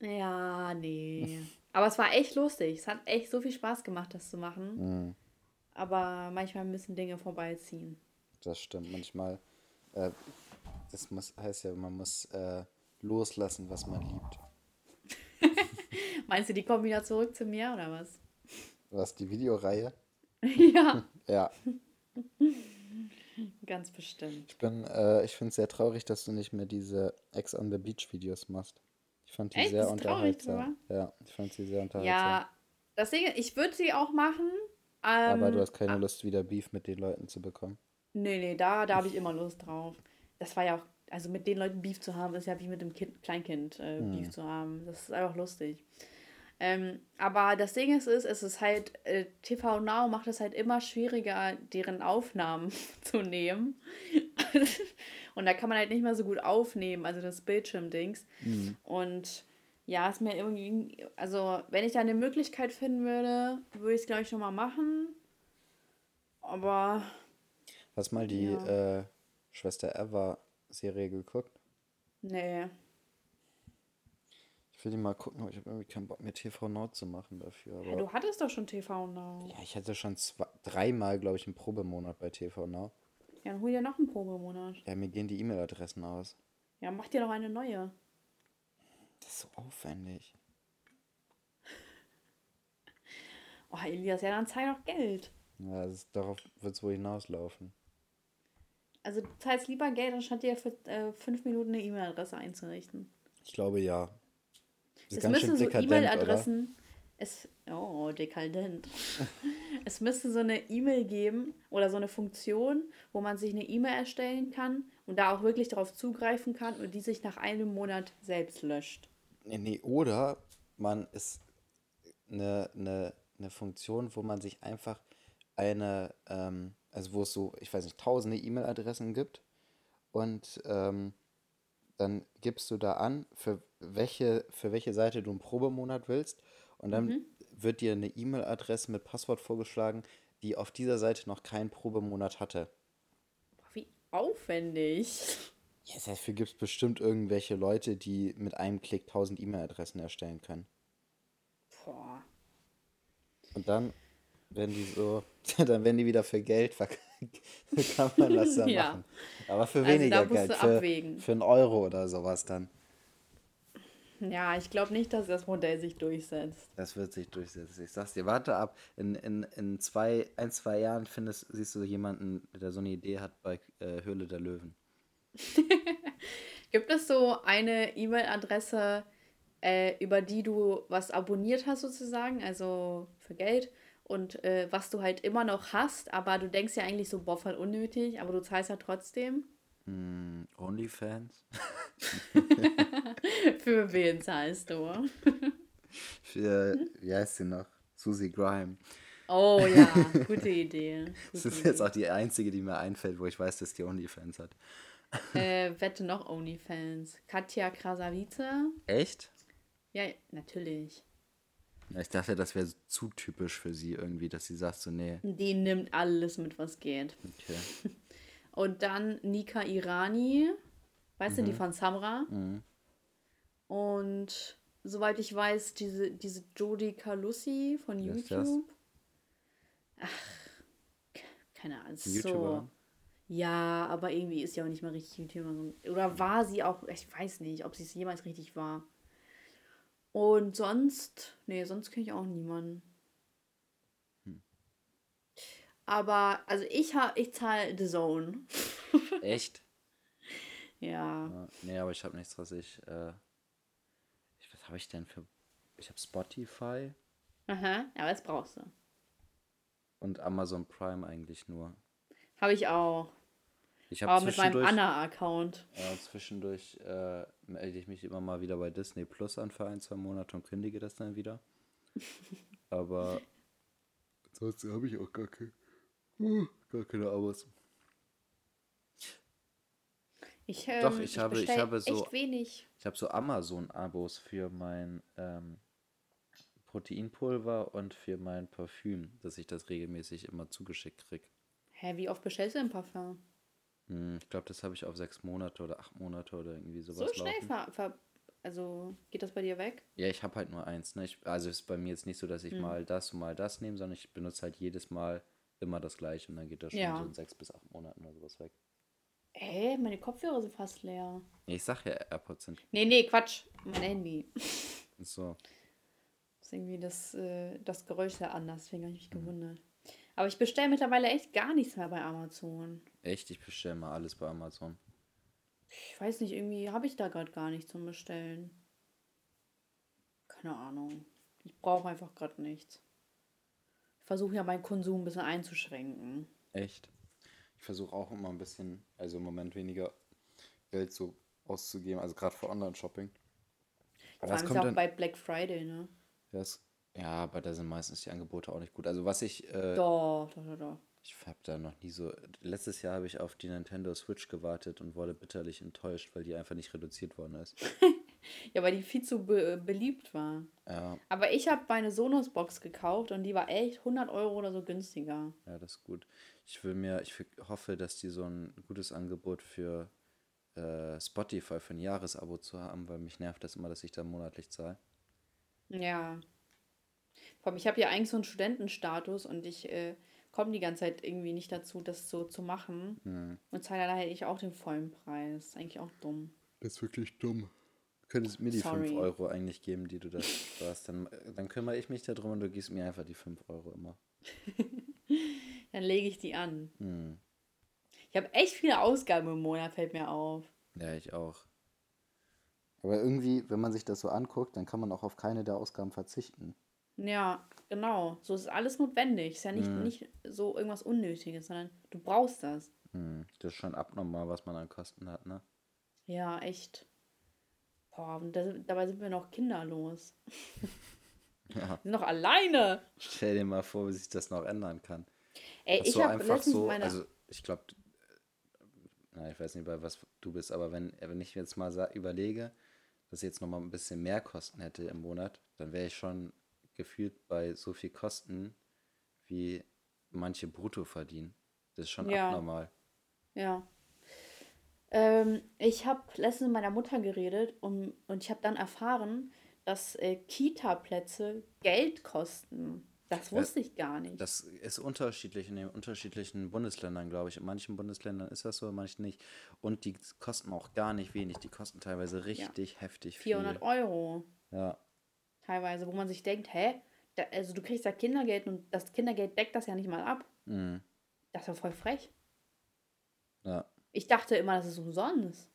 [SPEAKER 1] Ja, nee. Aber es war echt lustig. Es hat echt so viel Spaß gemacht, das zu machen.
[SPEAKER 2] Mhm.
[SPEAKER 1] Aber manchmal müssen Dinge vorbeiziehen.
[SPEAKER 2] Das stimmt. Manchmal äh, Das muss, heißt ja, man muss äh, loslassen, was man liebt. [laughs] [laughs]
[SPEAKER 1] Meinst du, die kommen wieder zurück zu mir oder was?
[SPEAKER 2] Was, die Videoreihe? [laughs]
[SPEAKER 1] ja.
[SPEAKER 2] Ja.
[SPEAKER 1] Ganz bestimmt.
[SPEAKER 2] Ich bin, äh, ich finde es sehr traurig, dass du nicht mehr diese Ex on the Beach Videos machst. Ich fand die
[SPEAKER 1] Echt?
[SPEAKER 2] sehr unterhaltsam. Ja, ich fand sie sehr unterhaltsam.
[SPEAKER 1] Ja, deswegen, ich würde sie auch machen. Ähm,
[SPEAKER 2] Aber du hast keine Lust, wieder Beef mit den Leuten zu bekommen.
[SPEAKER 1] Nee, nee, da, da habe ich immer Lust drauf. Das war ja auch, also mit den Leuten Beef zu haben, ist ja wie mit dem kind, Kleinkind äh, Beef zu haben. Das ist einfach lustig. Ähm, aber das Ding ist, ist, es ist halt, äh, TV Now macht es halt immer schwieriger, deren Aufnahmen [laughs] zu nehmen. [laughs] Und da kann man halt nicht mehr so gut aufnehmen, also das Bildschirmdings. Und ja, ist mir irgendwie, also wenn ich da eine Möglichkeit finden würde, würde ich es, glaube ich, schon mal machen. Aber
[SPEAKER 2] Hast mal die
[SPEAKER 1] Ja.
[SPEAKER 2] äh, Schwester Eva Serie geguckt?
[SPEAKER 1] nee.
[SPEAKER 2] Ich will die mal gucken, aber ich habe irgendwie keinen Bock mehr TV Now zu machen dafür.
[SPEAKER 1] Ja,
[SPEAKER 2] Aber
[SPEAKER 1] du hattest doch schon TV Now.
[SPEAKER 2] ja, ich hatte schon zwei, dreimal, glaube ich, einen Probemonat bei TV Now.
[SPEAKER 1] Ja, dann hol dir noch einen Probemonat.
[SPEAKER 2] Ja, mir gehen die E-Mail-Adressen aus.
[SPEAKER 1] Ja, mach dir noch eine neue.
[SPEAKER 2] Das ist so aufwendig. [laughs]
[SPEAKER 1] Oh, Elias, ja, dann zahl doch Geld.
[SPEAKER 2] Ja, das ist, darauf wird es wohl hinauslaufen.
[SPEAKER 1] Also du zahlst lieber Geld, anstatt dir für äh, fünf Minuten eine E-Mail-Adresse einzurichten.
[SPEAKER 2] Ich glaube ja. Das
[SPEAKER 1] Es müssen so? E-Mail-Adressen. Es, oh, dekadent. [laughs] es müsste so eine E-Mail geben oder so eine Funktion, wo man sich eine E-Mail erstellen kann und da auch wirklich darauf zugreifen kann und die sich nach einem Monat selbst löscht.
[SPEAKER 2] Nee, nee, oder man ist eine, eine, eine Funktion, wo man sich einfach eine, ähm, also wo es so, ich weiß nicht, tausende E-Mail-Adressen gibt und ähm, dann gibst du da an, für welche, für welche Seite du einen Probemonat willst und dann wird dir eine E-Mail-Adresse mit Passwort vorgeschlagen, die auf dieser Seite noch keinen Probemonat hatte.
[SPEAKER 1] Wie aufwendig.
[SPEAKER 2] Ja, dafür gibt es bestimmt irgendwelche Leute, die mit einem Klick tausend E-Mail-Adressen erstellen können.
[SPEAKER 1] Boah.
[SPEAKER 2] Und dann werden die so, [laughs] dann werden die wieder für Geld verkauft. [laughs] kann man das dann
[SPEAKER 1] Ja.
[SPEAKER 2] machen. Aber für
[SPEAKER 1] Also
[SPEAKER 2] weniger Geld,
[SPEAKER 1] du
[SPEAKER 2] für,
[SPEAKER 1] abwägen.
[SPEAKER 2] für einen Euro oder sowas dann.
[SPEAKER 1] Ja, ich glaube nicht, dass das Modell sich durchsetzt.
[SPEAKER 2] Das wird sich durchsetzen. Ich sag's dir, warte ab. In, in, in zwei, ein, zwei Jahren findest, siehst du jemanden, der so eine Idee hat bei äh, Höhle der Löwen. [laughs]
[SPEAKER 1] Gibt es so eine E-Mail-Adresse, äh, über die du was abonniert hast sozusagen, also für Geld und äh, was du halt immer noch hast, aber du denkst ja eigentlich so, boah, voll unnötig, aber du zahlst ja trotzdem?
[SPEAKER 2] Hm, Onlyfans? [laughs]
[SPEAKER 1] Für wen zahlst du? [laughs]
[SPEAKER 2] Für, wie heißt sie noch? Susie Grime.
[SPEAKER 1] Oh ja, [laughs] gute Idee.
[SPEAKER 2] Das
[SPEAKER 1] Gute
[SPEAKER 2] ist jetzt
[SPEAKER 1] Idee.
[SPEAKER 2] auch die einzige, die mir einfällt, wo ich weiß, dass die Onlyfans hat.
[SPEAKER 1] Äh, wette noch Onlyfans. Katja Krasavice?
[SPEAKER 2] Echt?
[SPEAKER 1] Ja, natürlich.
[SPEAKER 2] Ich dachte, das wäre zu typisch für sie irgendwie, dass sie sagt so, nee,
[SPEAKER 1] Die nimmt alles mit, was geht.
[SPEAKER 2] okay. [laughs]
[SPEAKER 1] Und dann Nika Irani, weißt du, die von Samra. Und soweit ich weiß, diese, diese Jodie Calussi von
[SPEAKER 2] Wer?
[SPEAKER 1] YouTube. Ach, keine Ahnung. So.
[SPEAKER 2] YouTuberin?
[SPEAKER 1] Ja, aber irgendwie ist sie auch nicht mehr richtig YouTuberin. Oder war sie auch, ich weiß nicht, ob sie es jemals richtig war. Und sonst, nee, sonst kenne ich auch niemanden.
[SPEAKER 2] Hm.
[SPEAKER 1] Aber, also ich habe, ich zahle The Zone. [laughs]
[SPEAKER 2] Echt?
[SPEAKER 1] Ja.
[SPEAKER 2] Ja, nee, aber ich habe nichts, was ich, äh, ich was habe ich denn für, ich habe Spotify
[SPEAKER 1] Aha, aber das brauchst du.
[SPEAKER 2] und Amazon Prime eigentlich nur.
[SPEAKER 1] Habe ich auch.
[SPEAKER 2] Ich habe
[SPEAKER 1] Aber mit meinem Anna-Account.
[SPEAKER 2] ja, zwischendurch äh, melde ich mich immer mal wieder bei Disney Plus an für ein, zwei Monate und kündige das dann wieder. [laughs] Aber ansonsten habe ich auch gar, kein, uh, gar keine Abos.
[SPEAKER 1] Ich, ähm,
[SPEAKER 2] Doch, ich habe- ich habe so-
[SPEAKER 1] echt wenig.
[SPEAKER 2] Ich habe so Amazon-Abos für mein ähm, Proteinpulver und für mein Parfüm, dass ich das regelmäßig immer zugeschickt kriege.
[SPEAKER 1] Hä, wie oft bestellst du denn Parfum?
[SPEAKER 2] Hm, ich glaube, das habe ich auf sechs Monate oder acht Monate oder irgendwie
[SPEAKER 1] So
[SPEAKER 2] sowas
[SPEAKER 1] schnell
[SPEAKER 2] laufen.
[SPEAKER 1] ver, ver Also geht das bei dir weg?
[SPEAKER 2] Ja, ich habe halt nur eins. Ne? Ich, also ist bei mir jetzt nicht so, dass ich
[SPEAKER 1] Hm.
[SPEAKER 2] mal das und mal das nehme, sondern ich benutze halt jedes Mal immer das gleiche und dann geht das schon
[SPEAKER 1] Ja.
[SPEAKER 2] so in sechs bis acht Monaten oder sowas weg.
[SPEAKER 1] Ey, meine Kopfhörer sind fast leer.
[SPEAKER 2] Ich sag ja, AirPods sind
[SPEAKER 1] Nee, nee, Quatsch. Mein Handy.
[SPEAKER 2] so.
[SPEAKER 1] Das ist irgendwie das, äh, das Geräusch sehr anders, deswegen habe ich mich gewundert. Aber ich bestelle mittlerweile echt gar nichts mehr bei Amazon.
[SPEAKER 2] Echt, ich bestelle mal alles bei Amazon.
[SPEAKER 1] Ich weiß nicht, irgendwie habe ich da gerade gar nichts zum Bestellen. Keine Ahnung. Ich brauche einfach gerade nichts. Ich versuche ja meinen Konsum ein bisschen einzuschränken.
[SPEAKER 2] Echt? Ich versuche auch immer ein bisschen, also im Moment weniger Geld so auszugeben, also gerade für Online-Shopping.
[SPEAKER 1] Vor allem ist ja auch bei Black Friday, ne?
[SPEAKER 2] Das, ja, aber da sind meistens die Angebote auch nicht gut. Also was ich. Äh,
[SPEAKER 1] doch, doch, doch, doch.
[SPEAKER 2] Ich habe da noch nie so. Letztes Jahr habe ich auf die Nintendo Switch gewartet und wurde bitterlich enttäuscht, weil die einfach nicht reduziert worden ist. [laughs]
[SPEAKER 1] ja, weil die viel zu be beliebt war.
[SPEAKER 2] Ja.
[SPEAKER 1] Aber ich habe meine Sonos-Box gekauft und die war echt 100 Euro oder so günstiger.
[SPEAKER 2] Ja, das ist gut. Ich will mir, ich hoffe, dass die so ein gutes Angebot für äh, Spotify für ein Jahresabo zu haben, weil mich nervt das immer, dass ich da monatlich zahle.
[SPEAKER 1] Ja. Vor allem, ich habe ja eigentlich so einen Studentenstatus und ich äh, komme die ganze Zeit irgendwie nicht dazu, das so zu machen.
[SPEAKER 2] Hm.
[SPEAKER 1] Und zahle daher ich auch den vollen Preis. Das ist eigentlich auch dumm.
[SPEAKER 2] Das ist wirklich dumm. Du könntest mir die Sorry. 5 Euro eigentlich geben, die du da sparst. Dann, dann kümmere ich mich darum und du gibst mir einfach die 5 Euro immer. [laughs]
[SPEAKER 1] dann lege ich die an.
[SPEAKER 2] Hm.
[SPEAKER 1] Ich habe echt viele Ausgaben im Monat, fällt mir auf.
[SPEAKER 2] Ja, ich auch. Aber irgendwie, wenn man sich das so anguckt, dann kann man auch auf keine der Ausgaben verzichten.
[SPEAKER 1] Ja, genau. So ist alles notwendig. Ist ja nicht, mhm. nicht so irgendwas Unnötiges, sondern du brauchst das.
[SPEAKER 2] Mhm. Das ist schon abnormal, was man an Kosten hat, ne?
[SPEAKER 1] Ja, echt. Boah, und das, dabei sind wir noch kinderlos. [laughs] ja. Wir sind noch alleine.
[SPEAKER 2] Stell dir mal vor, wie sich das noch ändern kann.
[SPEAKER 1] Ey, Dass ich habe letztens
[SPEAKER 2] so, meine... Also, ich glaube, na, ich weiß nicht, bei was du bist, aber wenn, wenn ich jetzt mal überlege, dass ich jetzt nochmal ein bisschen mehr Kosten hätte im Monat, dann wäre ich schon gefühlt bei so viel Kosten, wie manche brutto verdienen. Das ist schon ja. abnormal.
[SPEAKER 1] Ja. Ähm, ich habe letztens mit meiner Mutter geredet und, und ich habe dann erfahren, dass äh, Kita-Plätze Geld kosten. Das wusste ja, ich gar nicht.
[SPEAKER 2] Das ist unterschiedlich in den unterschiedlichen Bundesländern, glaube ich. In manchen Bundesländern ist das so, in manchen nicht. Und die kosten auch gar nicht wenig. Die kosten teilweise richtig ja. heftig
[SPEAKER 1] 400 viel. Euro.
[SPEAKER 2] Ja.
[SPEAKER 1] Teilweise, wo man sich denkt, hä? Da, also du kriegst ja Kindergeld und das Kindergeld deckt das ja nicht mal ab.
[SPEAKER 2] Mhm.
[SPEAKER 1] Das ist ja voll frech.
[SPEAKER 2] Ja.
[SPEAKER 1] Ich dachte immer, das ist umsonst.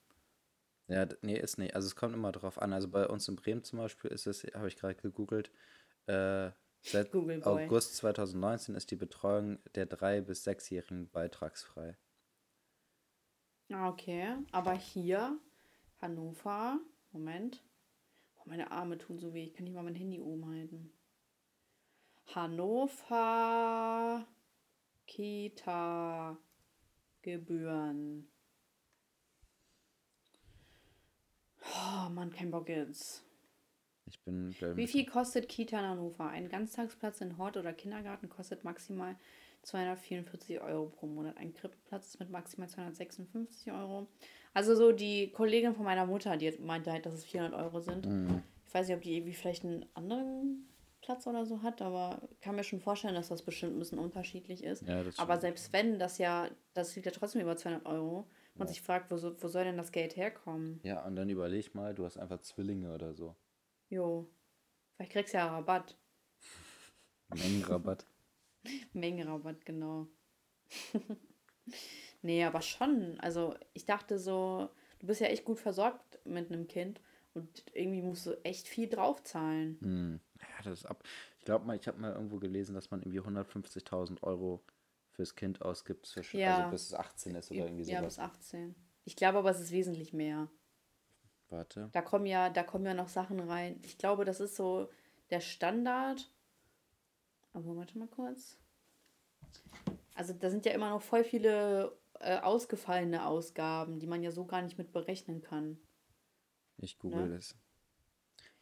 [SPEAKER 2] Ja, nee, ist nicht. Also es kommt immer drauf an. Also bei uns in Bremen zum Beispiel ist es, habe ich gerade gegoogelt, äh, Seit [laughs] August 2019 ist die Betreuung der drei- bis sechsjährigen beitragsfrei.
[SPEAKER 1] Ah, okay. Aber hier, Hannover, Moment. Meine Arme tun so weh. Ich kann nicht mal mein Handy oben halten. Hannover Kita Gebühren. Oh Mann, kein Bock jetzt.
[SPEAKER 2] Ich bin.
[SPEAKER 1] Wie viel kostet Kita in Hannover? Ein Ganztagsplatz in Hort oder Kindergarten kostet maximal 244 Euro pro Monat. Ein Krippenplatz ist mit maximal 256 Euro. Also so die Kollegin von meiner Mutter, die meinte halt, dass es 400 Euro sind.
[SPEAKER 2] Mhm.
[SPEAKER 1] Ich weiß nicht, ob die irgendwie vielleicht einen anderen Platz oder so hat, aber kann mir schon vorstellen, dass das bestimmt ein bisschen unterschiedlich ist.
[SPEAKER 2] Ja,
[SPEAKER 1] aber selbst wenn das ja, das liegt ja trotzdem über 200 Euro, man ja. sich fragt, wo, wo soll denn das Geld herkommen?
[SPEAKER 2] Ja, und dann überleg mal, du hast einfach Zwillinge oder so.
[SPEAKER 1] Jo. Vielleicht kriegst du ja Rabatt.
[SPEAKER 2] Mengenrabatt. [laughs]
[SPEAKER 1] Mengenrabatt, genau. [laughs] nee, aber schon. Also ich dachte so, du bist ja echt gut versorgt mit einem Kind und irgendwie musst du echt viel draufzahlen.
[SPEAKER 2] Hm. Ja, das ist ab. Ich glaube mal, ich habe mal irgendwo gelesen, dass man irgendwie 150.000 Euro fürs Kind ausgibt, für, ja. also bis es 18 ist oder irgendwie
[SPEAKER 1] sowas. Ja, bis 18. Ich glaube aber, es ist wesentlich mehr.
[SPEAKER 2] Warte.
[SPEAKER 1] Da kommen ja, da kommen ja noch Sachen rein. Ich glaube, das ist so der Standard. Aber warte mal kurz. Also da sind ja immer noch voll viele äh, ausgefallene Ausgaben, die man ja so gar nicht mit berechnen kann.
[SPEAKER 2] Ich google ne? es.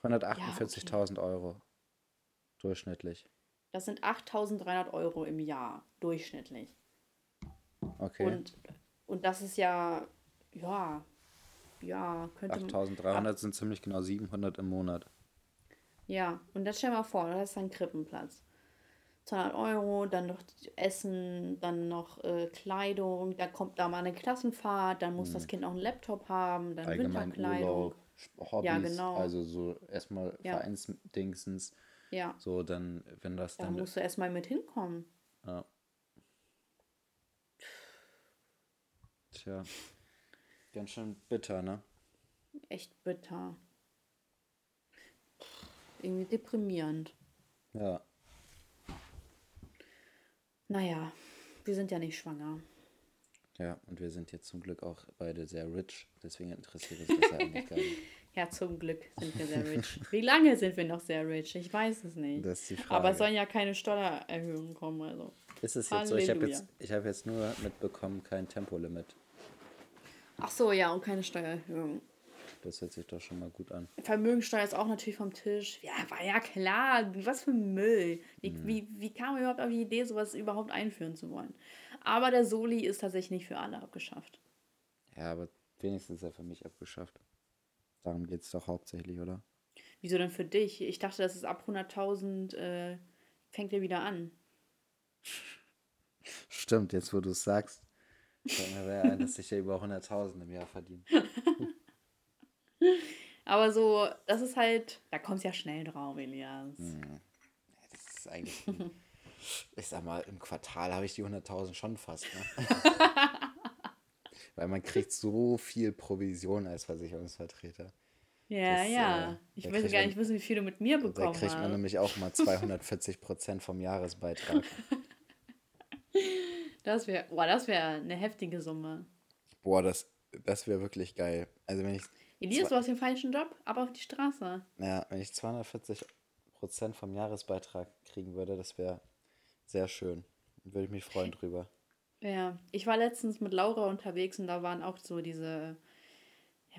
[SPEAKER 2] 148.000 ja, okay. Euro durchschnittlich.
[SPEAKER 1] Das sind 8.300 Euro im Jahr durchschnittlich.
[SPEAKER 2] Okay.
[SPEAKER 1] Und, und das ist ja, ja, ja, könnte
[SPEAKER 2] 8300 sind ziemlich genau 700 im Monat.
[SPEAKER 1] Ja, und das stell mal vor, das ist ein Krippenplatz. 200 Euro, dann noch Essen, dann noch äh, Kleidung, dann kommt da mal eine Klassenfahrt, dann muss das Kind auch einen Laptop haben, dann
[SPEAKER 2] Allgemein
[SPEAKER 1] Winterkleidung.
[SPEAKER 2] Urlaub, Hobbys,
[SPEAKER 1] Ja, genau.
[SPEAKER 2] also so erstmal
[SPEAKER 1] Ja.
[SPEAKER 2] Vereinsdingsens.
[SPEAKER 1] Ja,
[SPEAKER 2] So, dann, wenn das
[SPEAKER 1] da
[SPEAKER 2] dann.
[SPEAKER 1] musst du erstmal mit hinkommen.
[SPEAKER 2] Ja. Tja. Ganz schön bitter, ne?
[SPEAKER 1] Echt bitter. Irgendwie deprimierend.
[SPEAKER 2] Ja.
[SPEAKER 1] Naja, wir sind ja nicht schwanger.
[SPEAKER 2] Ja, und wir sind jetzt zum Glück auch beide sehr rich, deswegen interessiert uns das ja eigentlich gar nicht. [laughs]
[SPEAKER 1] Ja, zum Glück sind wir sehr rich. Wie lange sind wir noch sehr rich? Ich weiß es nicht.
[SPEAKER 2] Das ist die Frage.
[SPEAKER 1] Aber es sollen ja keine Steuererhöhungen kommen. Also.
[SPEAKER 2] ist es jetzt so? Ich habe
[SPEAKER 1] Halleluja.
[SPEAKER 2] jetzt, ich hab jetzt nur mitbekommen, kein Tempolimit.
[SPEAKER 1] Ach so, ja, und keine Steuererhöhung.
[SPEAKER 2] Das hört sich doch schon mal gut an.
[SPEAKER 1] Vermögensteuer ist auch natürlich vom Tisch. Ja, war ja klar. Was für Müll. Wie,
[SPEAKER 2] Mhm.
[SPEAKER 1] wie, wie kam man überhaupt auf die Idee, sowas überhaupt einführen zu wollen? Aber der Soli ist tatsächlich nicht für alle abgeschafft.
[SPEAKER 2] Ja, aber wenigstens ist er für mich abgeschafft. Darum geht es doch hauptsächlich, oder?
[SPEAKER 1] Wieso denn für dich? Ich dachte, das ist ab 100.000 äh, fängt er wieder an. [laughs]
[SPEAKER 2] Stimmt, jetzt wo du es sagst. Fällt mir ein, dass ich ja über 100.000 im Jahr verdiene. [laughs]
[SPEAKER 1] Aber so, das ist halt, da kommst ja schnell drauf, Elias.
[SPEAKER 2] Ja, Das ist eigentlich, [laughs] ich sag mal, im Quartal habe ich die 100.000 schon fast. Ne? [laughs] Weil man kriegt so viel Provision als Versicherungsvertreter.
[SPEAKER 1] Ja,
[SPEAKER 2] Das,
[SPEAKER 1] ja.
[SPEAKER 2] äh,
[SPEAKER 1] ich
[SPEAKER 2] da
[SPEAKER 1] will gar nicht wissen, wie viel du mit mir
[SPEAKER 2] Da
[SPEAKER 1] bekommen
[SPEAKER 2] kriegt man
[SPEAKER 1] hast.
[SPEAKER 2] nämlich auch mal 240 Prozent vom Jahresbeitrag. [laughs]
[SPEAKER 1] Das wäre, boah, das wäre eine heftige Summe.
[SPEAKER 2] Boah, das, das wäre wirklich geil. Also wenn ich,
[SPEAKER 1] Elias, du hast den falschen Job, aber auf die Straße.
[SPEAKER 2] ja, wenn ich 240 Prozent vom Jahresbeitrag kriegen würde, das wäre sehr schön. Würde ich mich freuen drüber.
[SPEAKER 1] Ja, ich war letztens mit Laura unterwegs und da waren auch so diese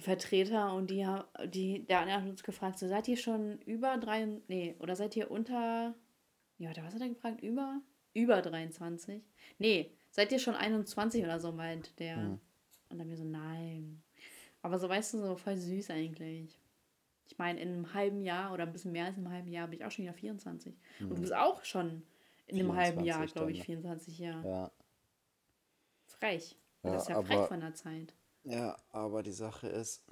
[SPEAKER 1] Vertreter und die, die, der eine hat uns gefragt, so seid ihr schon über drei, nee, oder seid ihr unter, ja, warte, was hat er gefragt, über, über 23? Nee, seid ihr schon 21 oder so, meint der. Und dann mir so, nein. Aber so, weißt du, so voll süß eigentlich. Ich meine, in einem halben Jahr oder ein bisschen mehr als einem halben Jahr bin ich auch schon wieder 24. Und du bist auch schon in einem halben Jahr,
[SPEAKER 2] 24
[SPEAKER 1] glaube ich,
[SPEAKER 2] dann,
[SPEAKER 1] 24 Jahre.
[SPEAKER 2] Ja,
[SPEAKER 1] Frech.
[SPEAKER 2] Ja,
[SPEAKER 1] das ist ja
[SPEAKER 2] aber-
[SPEAKER 1] frech von der Zeit.
[SPEAKER 2] Ja, aber die Sache ist,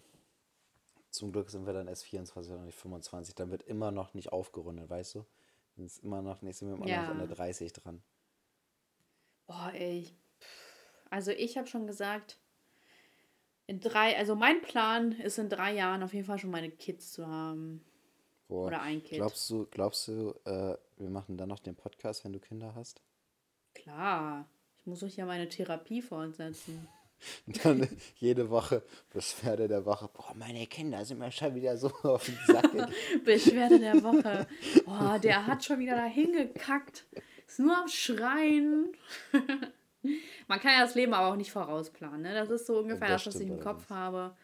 [SPEAKER 2] zum Glück sind wir dann erst 24 oder nicht 25. Dann wird immer noch nicht aufgerundet, weißt du? Dann ist immer noch nicht, sind wir immer
[SPEAKER 1] Ja.
[SPEAKER 2] noch an der 30 dran.
[SPEAKER 1] Boah, ey. Also ich habe schon gesagt, in drei, also mein Plan ist in drei Jahren auf jeden Fall schon meine Kids zu haben.
[SPEAKER 2] Boah,
[SPEAKER 1] Oder ein Kind.
[SPEAKER 2] Glaubst du, glaubst du, äh, wir machen dann noch den Podcast, wenn du Kinder hast?
[SPEAKER 1] Klar. Ich muss euch ja meine Therapie fortsetzen.
[SPEAKER 2] Und [laughs] dann jede Woche Beschwerde der Woche. Boah, meine Kinder sind mir schon wieder so auf den Sack. [laughs]
[SPEAKER 1] Beschwerde der Woche. Boah, der hat schon wieder dahin gekackt. Ist nur am Schreien. [laughs] [laughs] Man kann ja das Leben aber auch nicht vorausplanen. Ne? Das ist so ungefähr
[SPEAKER 2] Das
[SPEAKER 1] das, was ich im Kopf habe.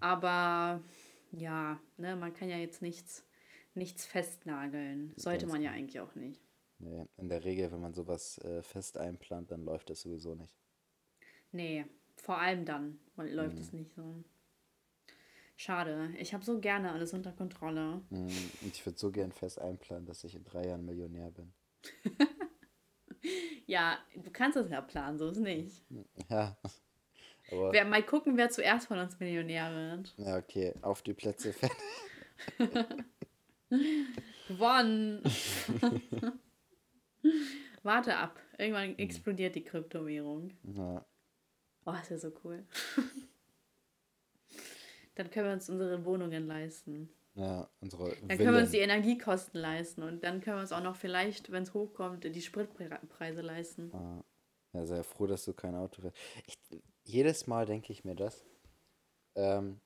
[SPEAKER 1] Aber ja, ne, man kann ja jetzt nichts, nichts festnageln. Sollte
[SPEAKER 2] Ganz
[SPEAKER 1] man ja eigentlich auch nicht.
[SPEAKER 2] Nee, in der Regel, wenn man sowas äh, fest einplant, dann läuft das sowieso nicht.
[SPEAKER 1] Nee, vor allem dann läuft
[SPEAKER 2] Mhm.
[SPEAKER 1] es nicht so. Schade. Ich habe so gerne alles unter Kontrolle.
[SPEAKER 2] Und ich würde so gern fest einplanen, dass ich in drei Jahren Millionär bin. [laughs]
[SPEAKER 1] Ja, du kannst das ja planen, so ist nicht.
[SPEAKER 2] Ja. Aber,
[SPEAKER 1] Wer, mal gucken, wer zuerst von uns Millionär wird.
[SPEAKER 2] ja, okay, auf die Plätze fertig.
[SPEAKER 1] Gewonnen. [laughs] Warte ab. Irgendwann explodiert die Kryptowährung.
[SPEAKER 2] Ja,
[SPEAKER 1] Oh, ist ja so cool. [laughs] Dann können wir uns unsere Wohnungen leisten.
[SPEAKER 2] Ja unsere
[SPEAKER 1] Dann können wir uns die. Energiekosten leisten. Und dann können wir uns auch noch vielleicht, wenn es hochkommt, die Spritpreise leisten.
[SPEAKER 2] Ja, sehr froh, dass du kein Auto fährst. Ich, jedes Mal denke ich mir das, ähm,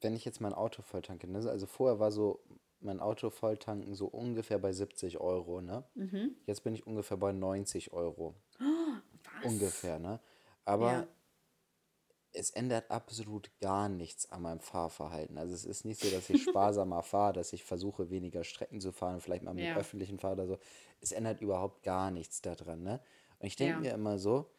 [SPEAKER 2] wenn ich jetzt mein Auto volltanke. Ne? Also vorher war so mein Auto volltanken so ungefähr bei 70 Euro, ne?
[SPEAKER 1] Mhm.
[SPEAKER 2] Jetzt bin ich ungefähr bei 90 Euro.
[SPEAKER 1] Was?
[SPEAKER 2] Ungefähr, ne? Aber
[SPEAKER 1] Ja.
[SPEAKER 2] Es ändert absolut gar nichts an meinem Fahrverhalten. Also es ist nicht so, dass ich sparsamer [laughs] fahre, dass ich versuche, weniger Strecken zu fahren, vielleicht mal mit
[SPEAKER 1] Ja.
[SPEAKER 2] öffentlichen fahre oder so. Es ändert überhaupt gar nichts daran, ne? Und ich denke
[SPEAKER 1] Ja.
[SPEAKER 2] mir immer so,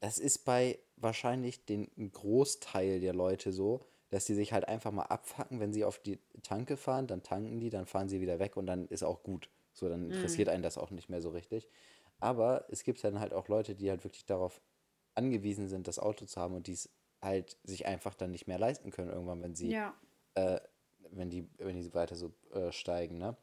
[SPEAKER 2] das ist bei wahrscheinlich den Großteil der Leute so, dass die sich halt einfach mal abfacken, wenn sie auf die Tanke fahren, dann tanken die, dann fahren sie wieder weg und dann ist auch gut. So, dann interessiert
[SPEAKER 1] Mhm.
[SPEAKER 2] einen das auch nicht mehr so richtig. Aber es gibt dann halt auch Leute, die halt wirklich darauf angewiesen sind, das Auto zu haben und die es halt sich einfach dann nicht mehr leisten können irgendwann, wenn sie,
[SPEAKER 1] Ja.
[SPEAKER 2] äh, wenn die, wenn die weiter so äh, steigen, ne?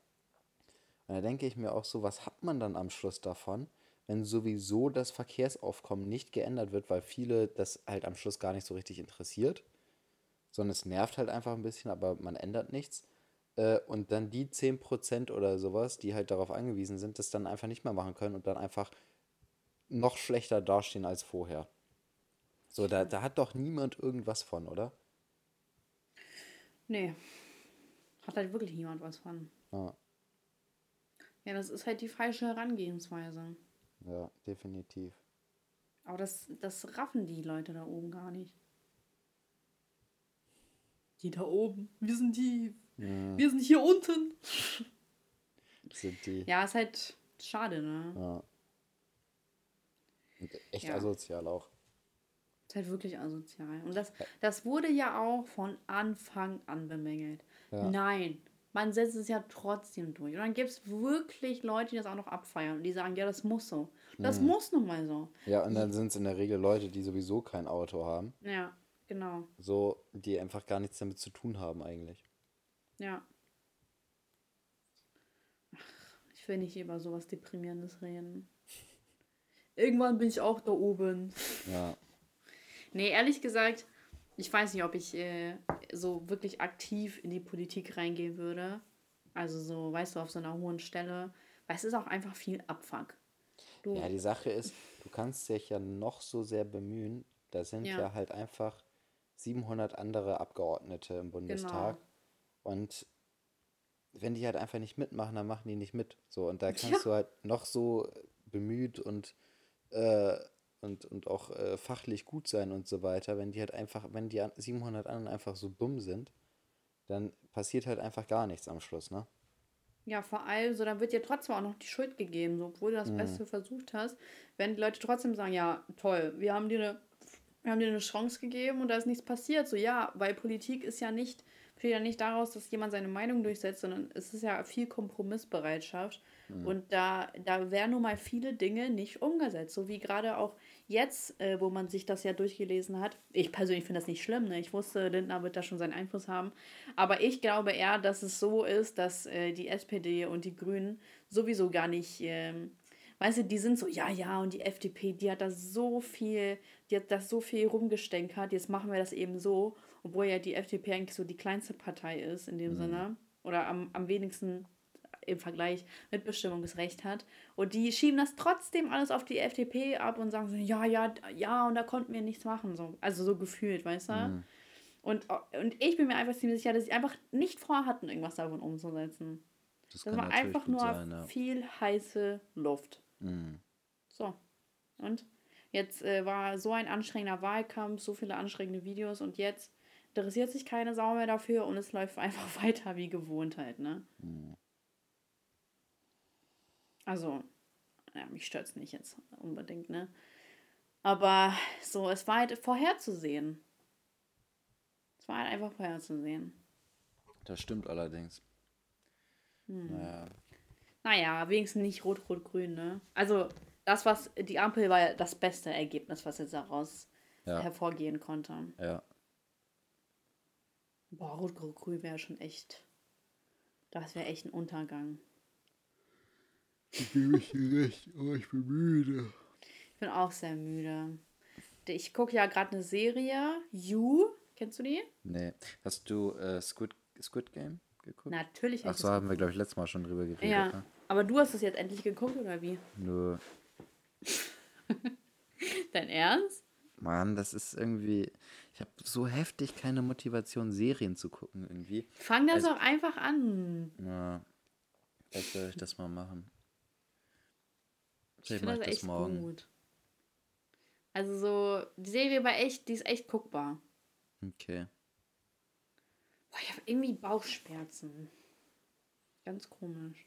[SPEAKER 2] Und da denke ich mir auch so, was hat man dann am Schluss davon, wenn sowieso das Verkehrsaufkommen nicht geändert wird, weil viele das halt am Schluss gar nicht so richtig interessiert, sondern es nervt halt einfach ein bisschen, aber man ändert nichts. Äh, und dann die 10% oder sowas, die halt darauf angewiesen sind, das dann einfach nicht mehr machen können und dann einfach noch schlechter dastehen als vorher. So, da, da hat doch niemand irgendwas von, oder?
[SPEAKER 1] Nee. Hat halt wirklich niemand was von.
[SPEAKER 2] Ja,
[SPEAKER 1] Ja, das ist halt die falsche Herangehensweise.
[SPEAKER 2] ja, definitiv.
[SPEAKER 1] Aber das, das raffen die Leute da oben gar nicht. Die da oben. Wir sind die. Wir sind hier unten.
[SPEAKER 2] Sind die.
[SPEAKER 1] Ja, ist halt schade, ne?
[SPEAKER 2] Ja. Und echt
[SPEAKER 1] Ja.
[SPEAKER 2] asozial auch.
[SPEAKER 1] Ist halt wirklich asozial. Und das, das wurde ja auch von Anfang an bemängelt.
[SPEAKER 2] Ja.
[SPEAKER 1] Nein, man setzt es ja trotzdem durch. Und dann gibt es wirklich Leute, die das auch noch abfeiern und die sagen, ja, das muss so. Das
[SPEAKER 2] Mhm.
[SPEAKER 1] muss nun mal so.
[SPEAKER 2] Ja, und dann sind es in der Regel Leute, die sowieso kein Auto haben.
[SPEAKER 1] Ja, genau.
[SPEAKER 2] So, die einfach gar nichts damit zu tun haben eigentlich.
[SPEAKER 1] Ja. Ach, ich will nicht über sowas Deprimierendes reden. Irgendwann bin ich auch da oben.
[SPEAKER 2] Ja.
[SPEAKER 1] Nee, ehrlich gesagt, ich weiß nicht, ob ich äh, so wirklich aktiv in die Politik reingehen würde. Also so, weißt du, auf so einer hohen Stelle. Weil es ist auch einfach viel Abfuck. Du,
[SPEAKER 2] Ja, die Sache ist, du kannst dich ja noch so sehr bemühen. Da sind
[SPEAKER 1] Ja.
[SPEAKER 2] ja, halt einfach 700 andere Abgeordnete im Bundestag.
[SPEAKER 1] Genau.
[SPEAKER 2] Und wenn die halt einfach nicht mitmachen, dann machen die nicht mit. So, und da [laughs] kannst
[SPEAKER 1] Ja.
[SPEAKER 2] du halt noch so bemüht und, äh, und, und auch äh, fachlich gut sein und so weiter. Wenn die halt einfach, wenn die an- 700 anderen einfach so dumm sind, dann passiert halt einfach gar nichts am Schluss, ne?
[SPEAKER 1] Ja, vor allem, so, dann wird dir trotzdem auch noch die Schuld gegeben, so, obwohl du das
[SPEAKER 2] Mhm.
[SPEAKER 1] Beste versucht hast. Wenn die Leute trotzdem sagen, ja, toll, wir haben dir eine, wir haben dir eine Chance gegeben und da ist nichts passiert. So, ja, weil Politik ist ja nicht, besteht ja nicht daraus, dass jemand seine Meinung durchsetzt, sondern es ist ja viel Kompromissbereitschaft.
[SPEAKER 2] Mhm.
[SPEAKER 1] Und da, da werden nun mal viele Dinge nicht umgesetzt. So wie gerade auch jetzt, äh, wo man sich das ja durchgelesen hat. Ich persönlich finde das nicht schlimm. Ne? Ich wusste, Lindner wird da schon seinen Einfluss haben. Aber ich glaube eher, dass es so ist, dass äh, die SPD und die Grünen sowieso gar nicht. Ähm, Weißt du, die sind so, ja, ja, und die FDP, die hat da so viel, die hat das so viel rumgestänkert, jetzt machen wir das eben so, obwohl ja die FDP eigentlich so die kleinste Partei ist in dem Sinne. Oder am, am wenigsten im Vergleich Mitbestimmungsrecht hat. Und die schieben das trotzdem alles auf die FDP ab und sagen so, ja, ja, ja, und da konnten wir nichts machen. So. Also so gefühlt, weißt du? Und, und ich bin mir einfach ziemlich sicher, dass sie einfach nicht vorhatten, irgendwas davon umzusetzen.
[SPEAKER 2] Das
[SPEAKER 1] Das war einfach nur
[SPEAKER 2] ja.
[SPEAKER 1] viel heiße Luft.
[SPEAKER 2] Mhm.
[SPEAKER 1] So. Und jetzt äh, war so ein anstrengender Wahlkampf, so viele anstrengende Videos und jetzt interessiert sich keine Sau mehr dafür und es läuft [laughs] einfach weiter wie gewohnt halt, ne? Also, ja, mich stört es nicht jetzt unbedingt, ne? Aber so, es war halt vorherzusehen. Es war halt einfach vorherzusehen.
[SPEAKER 2] Das stimmt allerdings.
[SPEAKER 1] Hm.
[SPEAKER 2] Naja.
[SPEAKER 1] Naja, wenigstens nicht rot-rot-grün, ne? Also, das, was die Ampel war ja das beste Ergebnis, was jetzt daraus
[SPEAKER 2] Ja.
[SPEAKER 1] hervorgehen konnte.
[SPEAKER 2] Ja.
[SPEAKER 1] Boah, rot-rot-grün wäre schon echt. Das wäre echt ein Untergang.
[SPEAKER 2] Ich gebe ich dir recht, aber ich bin müde.
[SPEAKER 1] Ich bin auch sehr müde. Ich gucke ja gerade eine Serie. You. Kennst du die?
[SPEAKER 2] Nee. Hast du äh, Squid, Squid Game geguckt?
[SPEAKER 1] Natürlich.
[SPEAKER 2] Ach so, haben wir, glaube ich, letztes Mal schon drüber geredet.
[SPEAKER 1] Ja,
[SPEAKER 2] Ne?
[SPEAKER 1] aber du hast es jetzt endlich geguckt, oder wie? [laughs]
[SPEAKER 2] Nö.
[SPEAKER 1] Dein Ernst?
[SPEAKER 2] Mann, das ist irgendwie. Ich habe so heftig keine Motivation, Serien zu gucken, irgendwie.
[SPEAKER 1] Fang das
[SPEAKER 2] Also-
[SPEAKER 1] doch einfach an.
[SPEAKER 2] Ja. Vielleicht soll ich das mal machen.
[SPEAKER 1] Ich
[SPEAKER 2] Vielleicht mache
[SPEAKER 1] das
[SPEAKER 2] ich das
[SPEAKER 1] echt
[SPEAKER 2] morgen.
[SPEAKER 1] gut. Also so, die Serie war echt, die ist echt guckbar.
[SPEAKER 2] Okay.
[SPEAKER 1] Boah, ich habe irgendwie Bauchschmerzen. Ganz komisch.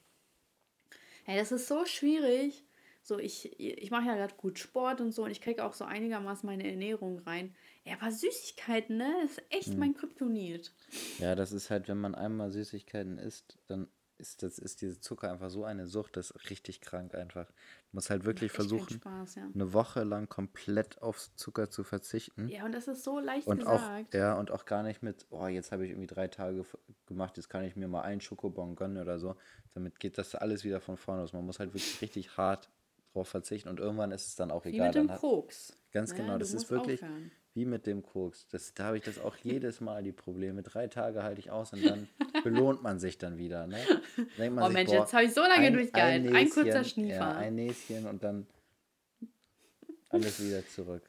[SPEAKER 1] Hey, das ist so schwierig. So, ich, ich mache ja gerade gut Sport und so und ich kriege auch so einigermaßen meine Ernährung rein. Ja, aber Süßigkeiten, ne? Das ist echt
[SPEAKER 2] Hm.
[SPEAKER 1] mein Kryptonit.
[SPEAKER 2] Ja, das ist halt, wenn man einmal Süßigkeiten isst, dann ist, das ist diese Zucker einfach so eine Sucht, das ist richtig krank einfach. Du musst halt wirklich versuchen,
[SPEAKER 1] Spaß, ja.
[SPEAKER 2] eine Woche lang komplett auf Zucker zu verzichten.
[SPEAKER 1] Ja, und das ist so leicht
[SPEAKER 2] und
[SPEAKER 1] gesagt.
[SPEAKER 2] auch, ja, und auch gar nicht mit, oh, jetzt habe ich irgendwie drei Tage gemacht, jetzt kann ich mir mal einen Schokobon gönnen oder so. Damit geht das alles wieder von vorne los. Man muss halt wirklich richtig hart drauf verzichten und irgendwann ist es dann auch
[SPEAKER 1] Wie
[SPEAKER 2] egal.
[SPEAKER 1] mit dem Koks.
[SPEAKER 2] ganz
[SPEAKER 1] ne?
[SPEAKER 2] genau, das ist wirklich
[SPEAKER 1] aufhören.
[SPEAKER 2] Wie mit dem Koks. Das, da habe ich das auch jedes Mal die Probleme. Drei Tage halte ich aus und dann belohnt man sich dann wieder. Ne? Denkt man
[SPEAKER 1] Oh
[SPEAKER 2] sich,
[SPEAKER 1] Mensch,
[SPEAKER 2] boah,
[SPEAKER 1] jetzt habe ich so lange durchgehalten. Ein kurzer
[SPEAKER 2] Näschen,
[SPEAKER 1] Schniefer.
[SPEAKER 2] Ja, ein Näschen und dann alles wieder zurück.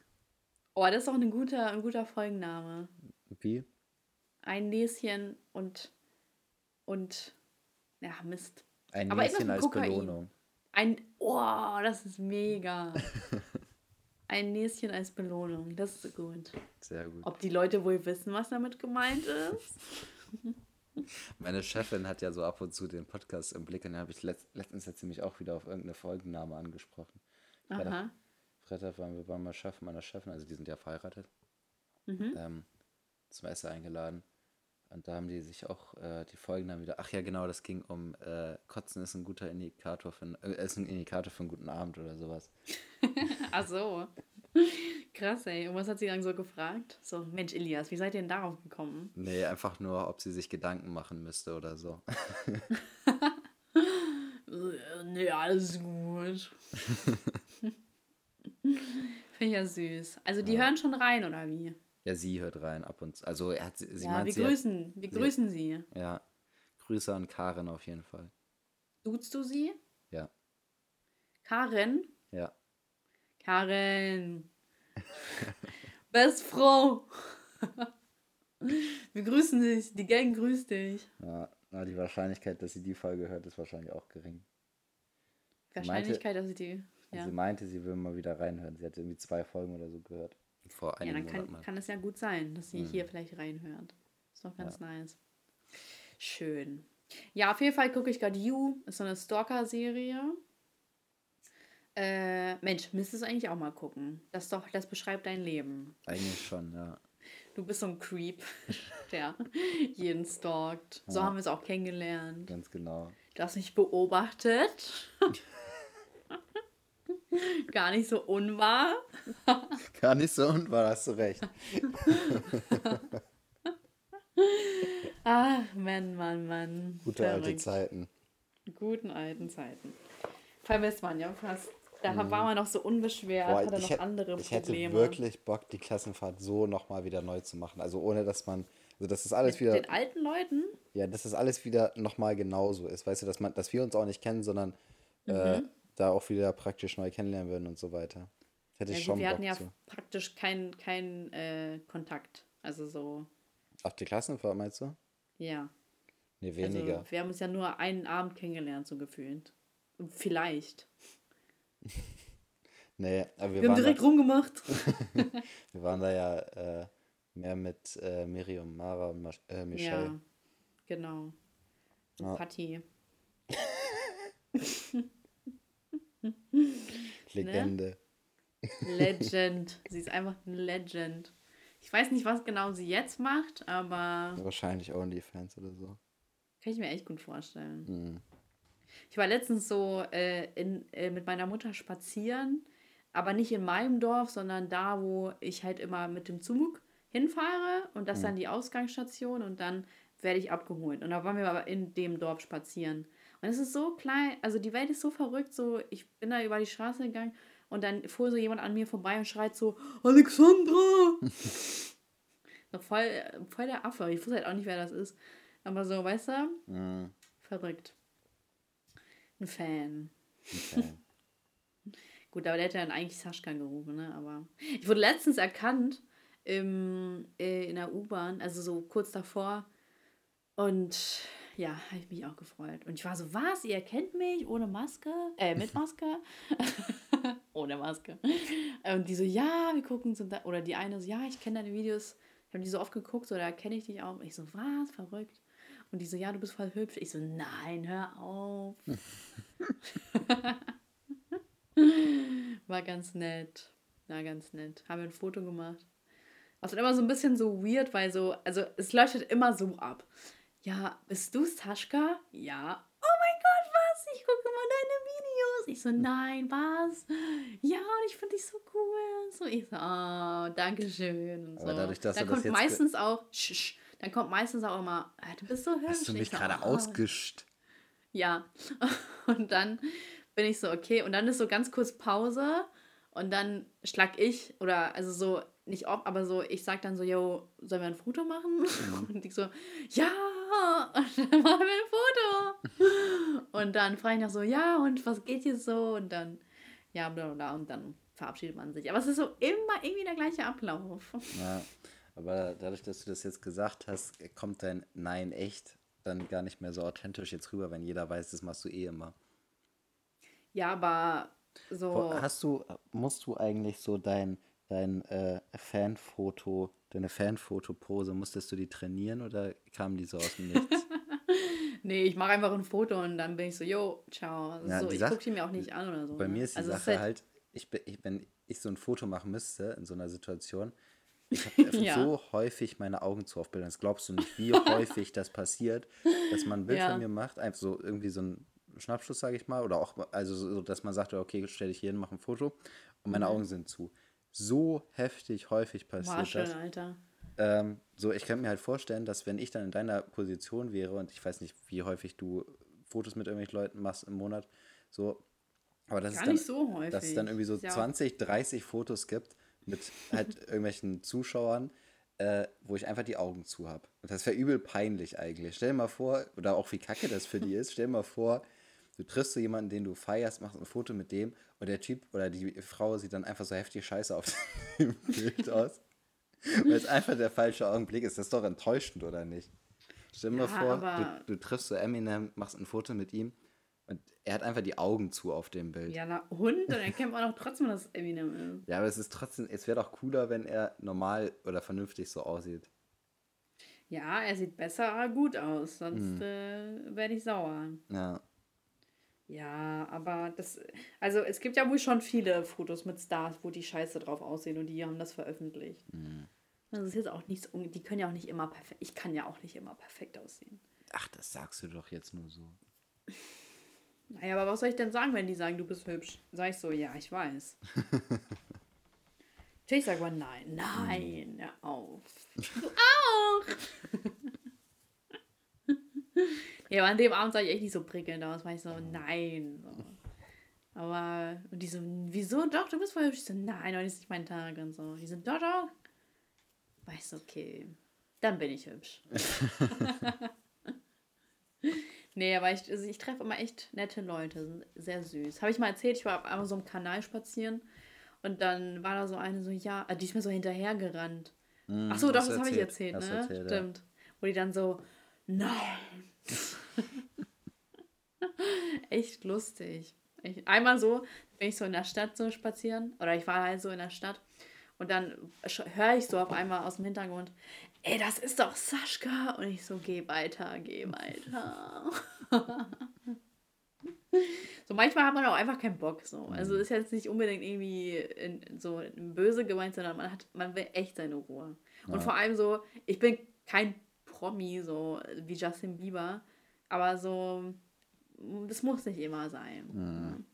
[SPEAKER 1] Oh, das ist auch ein guter, ein guter Folgenname.
[SPEAKER 2] Wie?
[SPEAKER 1] Ein Näschen und. und. Ja, Mist.
[SPEAKER 2] Ein
[SPEAKER 1] Aber
[SPEAKER 2] Näschen als
[SPEAKER 1] Kokain.
[SPEAKER 2] Belohnung.
[SPEAKER 1] Ein. Oh, das ist mega. [laughs] Ein Näschen als Belohnung. Das ist gut.
[SPEAKER 2] Sehr gut.
[SPEAKER 1] Ob die Leute wohl wissen, was damit gemeint ist? [laughs] [laughs]
[SPEAKER 2] Meine Chefin hat ja so ab und zu den Podcast im Blick und da habe ich letzt, letztens hat sie mich auch wieder auf irgendeine Folgenname angesprochen. Freitag,
[SPEAKER 1] Aha.
[SPEAKER 2] Freitag waren wir beim Chef meiner Chefin, also die sind ja verheiratet,
[SPEAKER 1] Mhm.
[SPEAKER 2] ähm, zum Essen eingeladen. Und da haben die sich auch äh, die Folgennamen wieder. Ach ja, genau, das ging um äh, Kotzen ist ein guter Indikator für äh, ist ein Indikator für einen guten Abend oder sowas. [laughs]
[SPEAKER 1] Ach so. Krass, ey. Und was hat sie dann so gefragt? So, Mensch, Elias, wie seid ihr denn darauf gekommen?
[SPEAKER 2] Nee, einfach nur, ob sie sich Gedanken machen müsste oder so. [laughs]
[SPEAKER 1] Nee, alles gut. [laughs] Finde ich ja süß. Also die hören schon rein, oder wie?
[SPEAKER 2] Ja, sie hört rein ab und zu. Also er hat sie, sie
[SPEAKER 1] ja,
[SPEAKER 2] meint,
[SPEAKER 1] wir
[SPEAKER 2] sie hat,
[SPEAKER 1] grüßen. wir
[SPEAKER 2] sie-
[SPEAKER 1] grüßen sie.
[SPEAKER 2] ja, Grüße an Karin auf jeden Fall.
[SPEAKER 1] Duzt du sie?
[SPEAKER 2] Ja,
[SPEAKER 1] Karen?
[SPEAKER 2] ja.
[SPEAKER 1] Karen. [laughs] Best Frau. [laughs] wir grüßen dich. Die Gang grüßt dich.
[SPEAKER 2] Ja, na, die Wahrscheinlichkeit, dass sie die Folge hört, ist wahrscheinlich auch gering. Sie meinte-
[SPEAKER 1] Wahrscheinlichkeit, dass ich die. Ja,
[SPEAKER 2] Sie meinte, sie will mal wieder reinhören. Sie hat irgendwie zwei Folgen oder so gehört. Vor
[SPEAKER 1] ja
[SPEAKER 2] einigen
[SPEAKER 1] dann kann, kann es ja gut sein, dass sie
[SPEAKER 2] Mhm.
[SPEAKER 1] hier vielleicht reinhört. Ist doch ganz nice. Schön. Ja, auf jeden Fall gucke ich gerade You. Ist so eine Stalker-Serie. Äh, Mensch, müsstest du eigentlich auch mal gucken. Das doch, das beschreibt dein Leben.
[SPEAKER 2] Eigentlich schon, ja.
[SPEAKER 1] Du bist so ein Creep, [laughs] der jeden stalkt. So
[SPEAKER 2] Ja.
[SPEAKER 1] haben wir es auch kennengelernt.
[SPEAKER 2] Ganz genau.
[SPEAKER 1] Du hast mich beobachtet. [laughs] [laughs] Gar nicht so unwahr. [laughs]
[SPEAKER 2] Gar nicht so unwahr, hast du recht. [laughs]
[SPEAKER 1] Ah, Mann, Mann, Mann.
[SPEAKER 2] Gute alte
[SPEAKER 1] Verrückt.
[SPEAKER 2] Zeiten.
[SPEAKER 1] Guten alten Zeiten. Vermisst man ja fast. Da war man noch so unbeschwert,
[SPEAKER 2] Mhm. Boah,
[SPEAKER 1] hatte noch
[SPEAKER 2] hätte,
[SPEAKER 1] andere
[SPEAKER 2] ich hätte
[SPEAKER 1] Probleme.
[SPEAKER 2] wirklich Bock, die Klassenfahrt so nochmal wieder neu zu machen. Also ohne, dass man, also dass das alles
[SPEAKER 1] Mit
[SPEAKER 2] wieder,
[SPEAKER 1] den alten Leuten?
[SPEAKER 2] ja, dass das alles wieder nochmal genauso ist. Weißt du, dass man, dass wir uns auch nicht kennen, sondern äh,
[SPEAKER 1] Mhm.
[SPEAKER 2] Da auch wieder praktisch neu kennenlernen würden und so weiter. Hätte
[SPEAKER 1] Ja,
[SPEAKER 2] ich
[SPEAKER 1] gut,
[SPEAKER 2] schon
[SPEAKER 1] wir
[SPEAKER 2] Bock
[SPEAKER 1] hatten ja
[SPEAKER 2] zu.
[SPEAKER 1] praktisch keinen kein, äh, Kontakt. Also so,
[SPEAKER 2] Ach, die Klassenfahrt meinst du?
[SPEAKER 1] ja.
[SPEAKER 2] Nee, weniger.
[SPEAKER 1] Also, wir haben uns ja nur einen Abend kennengelernt, so gefühlt. Vielleicht. [laughs]
[SPEAKER 2] nee, aber wir,
[SPEAKER 1] Wir haben direkt
[SPEAKER 2] da,
[SPEAKER 1] rumgemacht. [laughs] [laughs]
[SPEAKER 2] wir waren da ja äh, mehr mit äh, Miriam, Mara und Masch- äh, Michelle.
[SPEAKER 1] Ja, genau. Und
[SPEAKER 2] Ja.
[SPEAKER 1] Patti. [laughs]
[SPEAKER 2] Legende.
[SPEAKER 1] Legend. [laughs] sie ist einfach eine Legend. Ich weiß nicht, was genau sie jetzt macht, aber
[SPEAKER 2] Wahrscheinlich OnlyFans oder so.
[SPEAKER 1] kann ich mir echt gut vorstellen.
[SPEAKER 2] Mhm.
[SPEAKER 1] Ich war letztens so äh, in, äh, mit meiner Mutter spazieren, aber nicht in meinem Dorf, sondern da, wo ich halt immer mit dem Zug hinfahre und das ist dann die Ausgangsstation und dann werde ich abgeholt. Und da waren wir aber in dem Dorf spazieren. Und es ist so klein, also die Welt ist so verrückt, so ich bin da über die Straße gegangen und dann fuhr so jemand an mir vorbei und schreit so, Alexandra! [laughs] so voll, voll der Affe. Ich wusste halt auch nicht, wer das ist. Aber so, weißt du,
[SPEAKER 2] Mhm.
[SPEAKER 1] verrückt. Ein Fan.
[SPEAKER 2] Okay. [laughs]
[SPEAKER 1] Gut, aber der hätte dann eigentlich Saschka gerufen, ne? Aber ich wurde letztens erkannt im, äh, in der U-Bahn, also so kurz davor. Und ja, habe ich mich auch gefreut. Und ich war so, was? Ihr erkennt mich ohne Maske? Äh, mit [laughs] Maske? [laughs] ohne Maske. Und die so, ja, wir gucken so, da, oder die eine so, ja, ich kenne deine Videos. Ich habe die so oft geguckt, so, da kenne ich dich auch. Ich so, was? Verrückt. Und die so, ja, du bist voll hübsch. Ich so, nein, hör auf. [laughs] War ganz nett. War ganz nett. Haben wir ein Foto gemacht. Was dann immer so ein bisschen so weird, weil so, also es leuchtet immer so ab. Ja, bist du Saschka? Ja. ich gucke immer deine Videos. Ich so, nein, was? Ja, und ich finde dich so cool. So, ich so, oh, danke schön. Und so. Aber dadurch, dass dann kommt meistens auch, sch, dann kommt meistens auch immer, ah, du bist so hübsch. Hast du mich gerade so, oh. ausgescht? Ja. [laughs] Und dann bin ich so, okay. Und dann ist so ganz kurz Pause. Und dann schlag ich, oder also so, nicht oft, aber so, ich sag dann so, yo, sollen wir ein Foto machen? Mhm. [laughs] Und ich so, ja, [laughs] und dann machen wir ein Foto. Und dann frage ich noch so, ja, und was geht hier so? Und dann, ja, bla bla, und dann verabschiedet man sich. Aber es ist so immer irgendwie der gleiche Ablauf.
[SPEAKER 2] Ja, aber dadurch, dass du das jetzt gesagt hast, kommt dein Nein echt dann gar nicht mehr so authentisch jetzt rüber, wenn jeder weiß, das machst du eh immer.
[SPEAKER 1] Ja, aber so.
[SPEAKER 2] Hast du, musst du eigentlich so dein, dein äh, Fanfoto, deine Fanfoto-Pose, musstest du die trainieren oder kamen die so aus dem Nichts? [laughs]
[SPEAKER 1] nee, ich mache einfach ein Foto und dann bin ich so, yo, ciao. Ja, so, ich gucke die mir auch nicht an oder so.
[SPEAKER 2] Bei ne? mir ist die also Sache halt, halt, ich, ich, wenn ich so ein Foto machen müsste in so einer Situation, ich habe [laughs] ja. so häufig meine Augen zu aufbildern. Das glaubst du nicht, wie [laughs] häufig das passiert, dass man ein Bild ja. von mir macht, einfach so irgendwie so ein Schnappschuss, sage ich mal, oder auch, also so, dass man sagt, okay, stell dich hier hin, mach ein Foto und meine mhm. Augen sind zu. So heftig häufig passiert Marshall, das. Alter. Ähm, so, ich könnte mir halt vorstellen, dass wenn ich dann in deiner Position wäre und ich weiß nicht, wie häufig du Fotos mit irgendwelchen Leuten machst im Monat, so, aber das Gar ist dann, nicht so häufig. dass es dann irgendwie so ja. 20, 30 Fotos gibt mit halt [laughs] irgendwelchen Zuschauern, äh, wo ich einfach die Augen zu habe. Und das wäre übel peinlich eigentlich. Stell dir mal vor, oder auch wie kacke das für die ist, stell dir mal vor, du triffst so jemanden, den du feierst, machst ein Foto mit dem und der Typ oder die Frau sieht dann einfach so heftig scheiße auf [laughs] dem Bild aus. Weil es einfach der falsche Augenblick ist. Das ist doch enttäuschend, oder nicht? Stell dir ja, vor, du, du, triffst so Eminem, machst ein Foto mit ihm und er hat einfach die Augen zu auf dem Bild.
[SPEAKER 1] Ja, na Hund, dann erkennt man doch trotzdem, dass Eminem
[SPEAKER 2] ist. Ja, aber es ist trotzdem, es wäre doch cooler, wenn er normal oder vernünftig so aussieht.
[SPEAKER 1] Ja, er sieht besser gut aus, sonst hm. äh, werde ich sauer. Ja. Ja, aber das, also es gibt ja wohl schon viele Fotos mit Stars, wo die Scheiße drauf aussehen und die haben das veröffentlicht. Mhm. Das ist jetzt auch nichts, die können ja auch nicht immer perfekt, ich kann ja auch nicht immer perfekt aussehen.
[SPEAKER 2] Ach, das sagst du doch jetzt nur so.
[SPEAKER 1] Naja, aber was soll ich denn sagen, wenn die sagen, du bist hübsch? Sag ich so, ja, ich weiß. Natürlich sag mal nein, nein, hör auf. [laughs] Du Ja, an dem Abend sah ich echt nicht so prickelnd aus, weil ich so, nein. So. Aber, und die so, wieso doch, du bist voll hübsch. Ich so, nein, heute ist nicht mein Tag und so. Die so, doch, doch. Weißt du, okay, dann bin ich hübsch. [laughs] nee, aber ich, also ich treffe immer echt nette Leute, sind sehr süß. Habe ich mal erzählt, ich war auf einmal so einem Kanal spazieren und dann war da so eine so, ja, die ist mir so hinterhergerannt. Mm, Ach so, doch, das habe ich erzählt, ne? Erzählt, Stimmt. Ja. Wo die dann so, nein, [laughs] Echt lustig. Ich, einmal so bin ich so in der Stadt so spazieren oder ich war halt so in der Stadt und dann höre ich so auf einmal aus dem Hintergrund, ey, das ist doch Saschka und ich so, geh weiter, geh weiter. [laughs] so manchmal hat man auch einfach keinen Bock so. Also ist jetzt nicht unbedingt irgendwie in, so böse gemeint, sondern man hat, man will echt seine Ruhe. Und ja. vor allem so, ich bin kein Promi so wie Justin Bieber, aber so, das muss nicht immer sein. Mhm.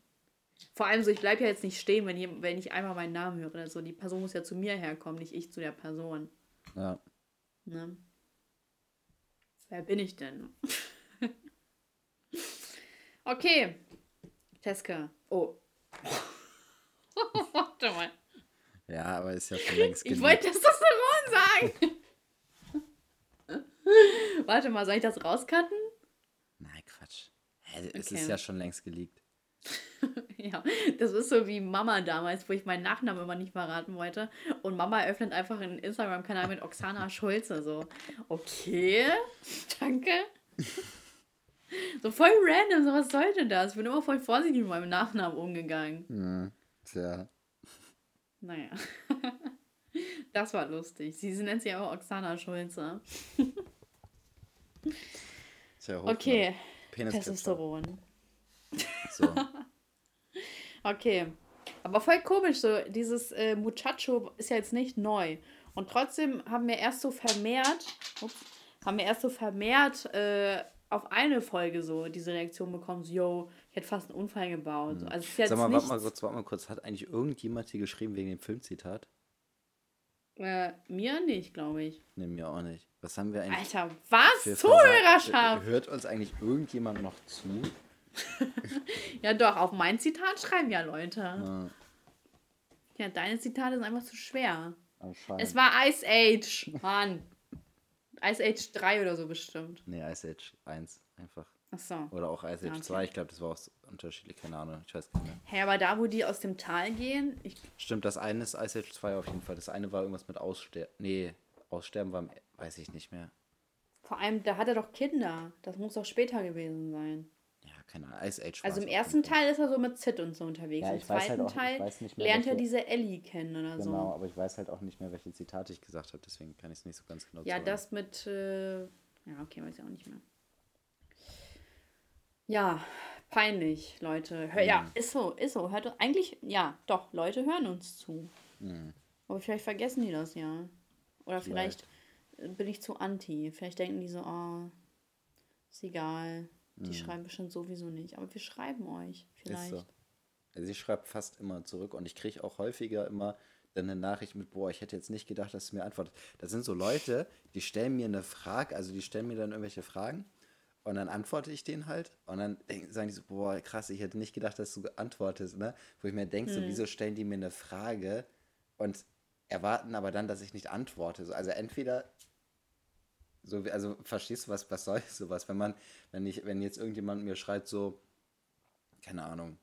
[SPEAKER 1] Vor allem so, ich bleibe ja jetzt nicht stehen, wenn ich, wenn ich einmal meinen Namen höre. Also die Person muss ja zu mir herkommen, nicht ich zu der Person. Ja. Ne? Wer bin ich denn? [laughs] okay. Teske. Oh. [laughs]
[SPEAKER 2] Warte mal. Ja, aber ist ja schon längst
[SPEAKER 1] genug. Ich wollte Testosteron sagen. [laughs] Warte mal, soll ich das rauscutten?
[SPEAKER 2] Es okay. ist ja schon längst geleakt. [laughs]
[SPEAKER 1] ja, das ist so wie Mama damals, wo ich meinen Nachnamen immer nicht verraten wollte. Und Mama eröffnet einfach einen Instagram-Kanal mit Oksana Schulze. So, okay, [laughs] danke. so voll random, so was sollte das? Ich bin immer voll vorsichtig mit meinem Nachnamen umgegangen. Ja, tja. Naja. [laughs] das war lustig. Sie nennt sich auch Oksana Schulze. Tja, okay. Penis Testosteron. So. [laughs] okay. Aber voll komisch, so dieses äh, Muchacho ist ja jetzt nicht neu. Und trotzdem haben wir erst so vermehrt, ups, haben wir erst so vermehrt äh, auf eine Folge so diese Reaktion bekommen, so, yo, ich hätte fast einen Unfall gebaut. So. Also es ist jetzt
[SPEAKER 2] Sag mal, warte mal kurz, warte mal kurz. Hat eigentlich irgendjemand hier geschrieben wegen dem Filmzitat?
[SPEAKER 1] äh, mir nicht, glaube ich.
[SPEAKER 2] Ne, mir auch nicht. Was haben wir eigentlich
[SPEAKER 1] Alter, was? Zuhörerschaft!
[SPEAKER 2] Hört uns eigentlich irgendjemand noch zu? [laughs]
[SPEAKER 1] Ja doch, auf mein Zitat schreiben ja Leute.
[SPEAKER 2] Ja,
[SPEAKER 1] Ja, deine Zitate sind einfach zu schwer. Es war Ice Age, Mann. Ice Age 3 oder so bestimmt.
[SPEAKER 2] Nee, Ice Age 1 einfach.
[SPEAKER 1] Ach so.
[SPEAKER 2] Oder auch Ice Age
[SPEAKER 1] Ja, okay.
[SPEAKER 2] 2. Ich glaube, das war auch unterschiedlich. Keine Ahnung. Ich weiß gar nicht mehr.
[SPEAKER 1] Hä, aber da, wo die aus dem Tal gehen,
[SPEAKER 2] Stimmt, das eine ist Ice Age 2 auf jeden Fall. Das eine war irgendwas mit Aussterben. Nee, Aussterben war, im- weiß ich nicht mehr.
[SPEAKER 1] vor allem, da hat er doch Kinder. Das muss doch später gewesen sein.
[SPEAKER 2] Ja, keine Ahnung. Ice Age
[SPEAKER 1] Also im ersten. Teil ist er so mit Sid und so unterwegs.
[SPEAKER 2] Ja,
[SPEAKER 1] Im
[SPEAKER 2] halt
[SPEAKER 1] zweiten
[SPEAKER 2] auch- ich
[SPEAKER 1] Teil
[SPEAKER 2] mehr,
[SPEAKER 1] lernt er diese Ellie kennen oder
[SPEAKER 2] Genau,
[SPEAKER 1] so.
[SPEAKER 2] aber ich weiß halt auch nicht mehr, welche Zitate ich gesagt habe. Deswegen kann ich es nicht so ganz genau
[SPEAKER 1] Ja,
[SPEAKER 2] zuordnen.
[SPEAKER 1] das mit. Äh, ja, okay, weiß ich auch nicht mehr. Ja, peinlich, Leute. Hör, Ja, ist so, ist so. Hört, eigentlich, ja, doch, Leute hören uns zu.
[SPEAKER 2] Hm.
[SPEAKER 1] Aber vielleicht vergessen die das ja. Oder vielleicht,
[SPEAKER 2] Vielleicht.
[SPEAKER 1] äh, bin ich zu anti. Vielleicht denken die so, oh, ist egal. Die schreiben bestimmt sowieso nicht. Aber wir schreiben euch vielleicht.
[SPEAKER 2] Hm. Ist so. Also ich schreibe fast immer zurück und ich kriege auch häufiger immer dann eine Nachricht mit, boah, ich hätte jetzt nicht gedacht, dass du mir antwortest. Das sind so Leute, die stellen mir eine Frage, also die stellen mir dann irgendwelche Fragen und dann antworte ich denen halt und dann sagen die so, boah, krass, ich hätte nicht gedacht, dass du antwortest, ne? Wo ich mir denke, so, wieso stellen die mir eine Frage und erwarten aber dann, dass ich nicht antworte. So, Also entweder so, also verstehst du was, was soll [laughs] sowas, wenn man, wenn ich, wenn jetzt irgendjemand mir schreibt so, keine Ahnung,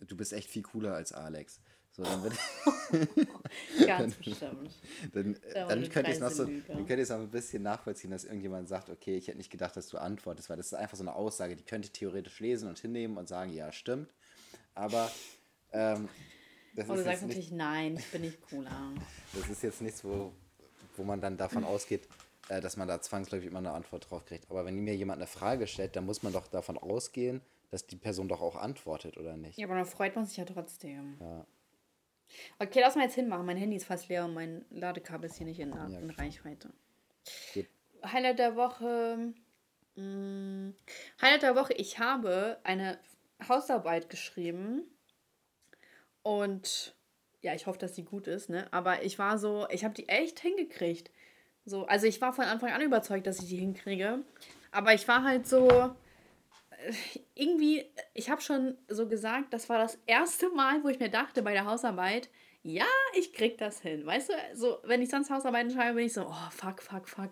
[SPEAKER 2] du bist echt viel cooler als Alex. So, dann, wird, [laughs]
[SPEAKER 1] Ganz [laughs] bestimmt.
[SPEAKER 2] dann, dann
[SPEAKER 1] eine
[SPEAKER 2] könnte ich es noch so, dann könnte ich noch ein bisschen nachvollziehen, dass irgendjemand sagt, okay, ich hätte nicht gedacht, dass du antwortest, weil das ist einfach so eine Aussage, die könnte ich theoretisch lesen und hinnehmen und sagen, ja, stimmt. Aber ähm, das,
[SPEAKER 1] Und du sagst
[SPEAKER 2] jetzt nicht,
[SPEAKER 1] natürlich, nein, ich bin nicht cooler. [laughs]
[SPEAKER 2] das ist jetzt nichts, wo, wo man dann davon ausgeht, äh, dass man da zwangsläufig immer eine Antwort drauf kriegt. Aber wenn mir jemand eine Frage stellt, dann muss man doch davon ausgehen, dass die Person doch auch antwortet, oder nicht?
[SPEAKER 1] Ja, aber dann freut man sich ja trotzdem.
[SPEAKER 2] Ja.
[SPEAKER 1] Okay, lass mal jetzt hinmachen. Mein Handy ist fast leer und mein Ladekabel ist hier nicht in, in
[SPEAKER 2] Ja.
[SPEAKER 1] Reichweite.
[SPEAKER 2] Gut.
[SPEAKER 1] Highlight der Woche. Mh, Highlight der Woche. Ich habe eine Hausarbeit geschrieben. Und ja, ich hoffe, dass sie gut ist, ne? Aber ich war so, ich habe die echt hingekriegt. So, also ich war von Anfang an überzeugt, dass ich die hinkriege. Aber ich war halt so, äh, irgendwie, ich habe schon so gesagt, das war das erste Mal, wo ich mir dachte bei der Hausarbeit, ja, ich krieg das hin. Weißt du, so, wenn ich sonst Hausarbeiten schreibe, bin ich so, oh, fuck, fuck, fuck.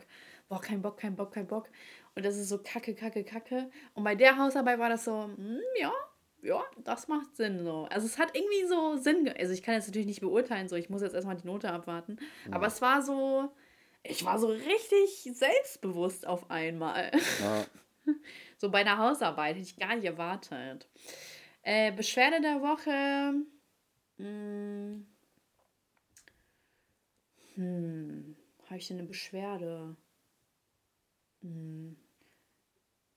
[SPEAKER 1] Boah, kein Bock, kein Bock, kein Bock. Und das ist so kacke, kacke, kacke. Und bei der Hausarbeit war das so, hm, ja, ja, das macht Sinn so. Also es hat irgendwie so Sinn. Also ich kann jetzt natürlich nicht beurteilen, so ich muss jetzt erstmal die Note abwarten. Aber es war so, ich war so richtig selbstbewusst auf einmal.
[SPEAKER 2] Ja. [laughs]
[SPEAKER 1] So bei einer Hausarbeit hätte ich gar nicht erwartet. Äh, Beschwerde der Woche. Hm, hm, habe ich denn eine Beschwerde? Hm,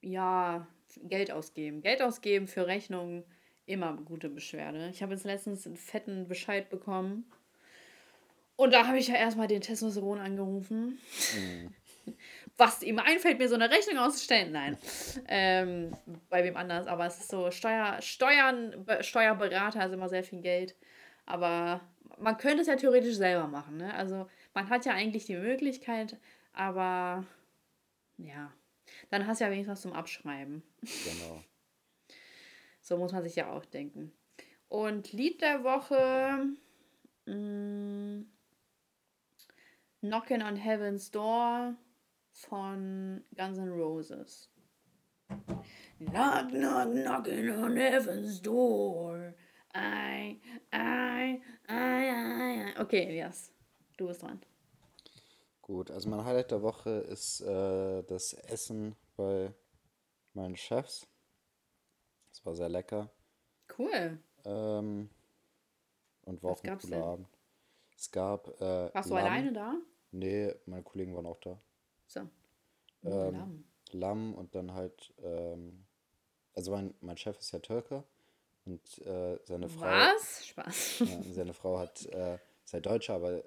[SPEAKER 1] ja, Geld ausgeben. Geld ausgeben für Rechnungen, immer gute Beschwerde. Ich habe jetzt letztens einen fetten Bescheid bekommen. Und da habe ich ja erstmal den Testosteron angerufen. [laughs] Was ihm einfällt, mir so eine Rechnung auszustellen. Nein. Ähm, bei wem anders. Aber es ist so, Steuer, Steuern, Be- Steuerberater ist immer sehr viel Geld. Aber man könnte es ja theoretisch selber machen. Ne? Also man hat ja eigentlich die Möglichkeit, aber ja. Dann hast du ja wenigstens was zum Abschreiben.
[SPEAKER 2] Genau. [laughs]
[SPEAKER 1] So muss man sich ja auch denken. Und Lied der Woche. Mh, Knockin' on Heaven's Door von Guns N' Roses. Knock, knock, knocking on heaven's door. I, I, I, I, I. Okay, Elias, du bist dran.
[SPEAKER 2] Gut, also mein Highlight der Woche ist äh, das Essen bei meinen Chefs. Das war sehr lecker.
[SPEAKER 1] Cool.
[SPEAKER 2] Ähm, und war
[SPEAKER 1] Was
[SPEAKER 2] auch ein cooler
[SPEAKER 1] denn?
[SPEAKER 2] Abend. Es gab. Äh,
[SPEAKER 1] Warst du
[SPEAKER 2] Lamm.
[SPEAKER 1] alleine da?
[SPEAKER 2] Nee, meine Kollegen waren auch da.
[SPEAKER 1] So.
[SPEAKER 2] Ähm,
[SPEAKER 1] Lamm.
[SPEAKER 2] Lamm und dann halt. Ähm, also mein, mein Chef ist ja Türke und äh, seine Frau.
[SPEAKER 1] Was? Spaß.
[SPEAKER 2] Ja, seine Frau hat, äh, ist ja Deutsche, aber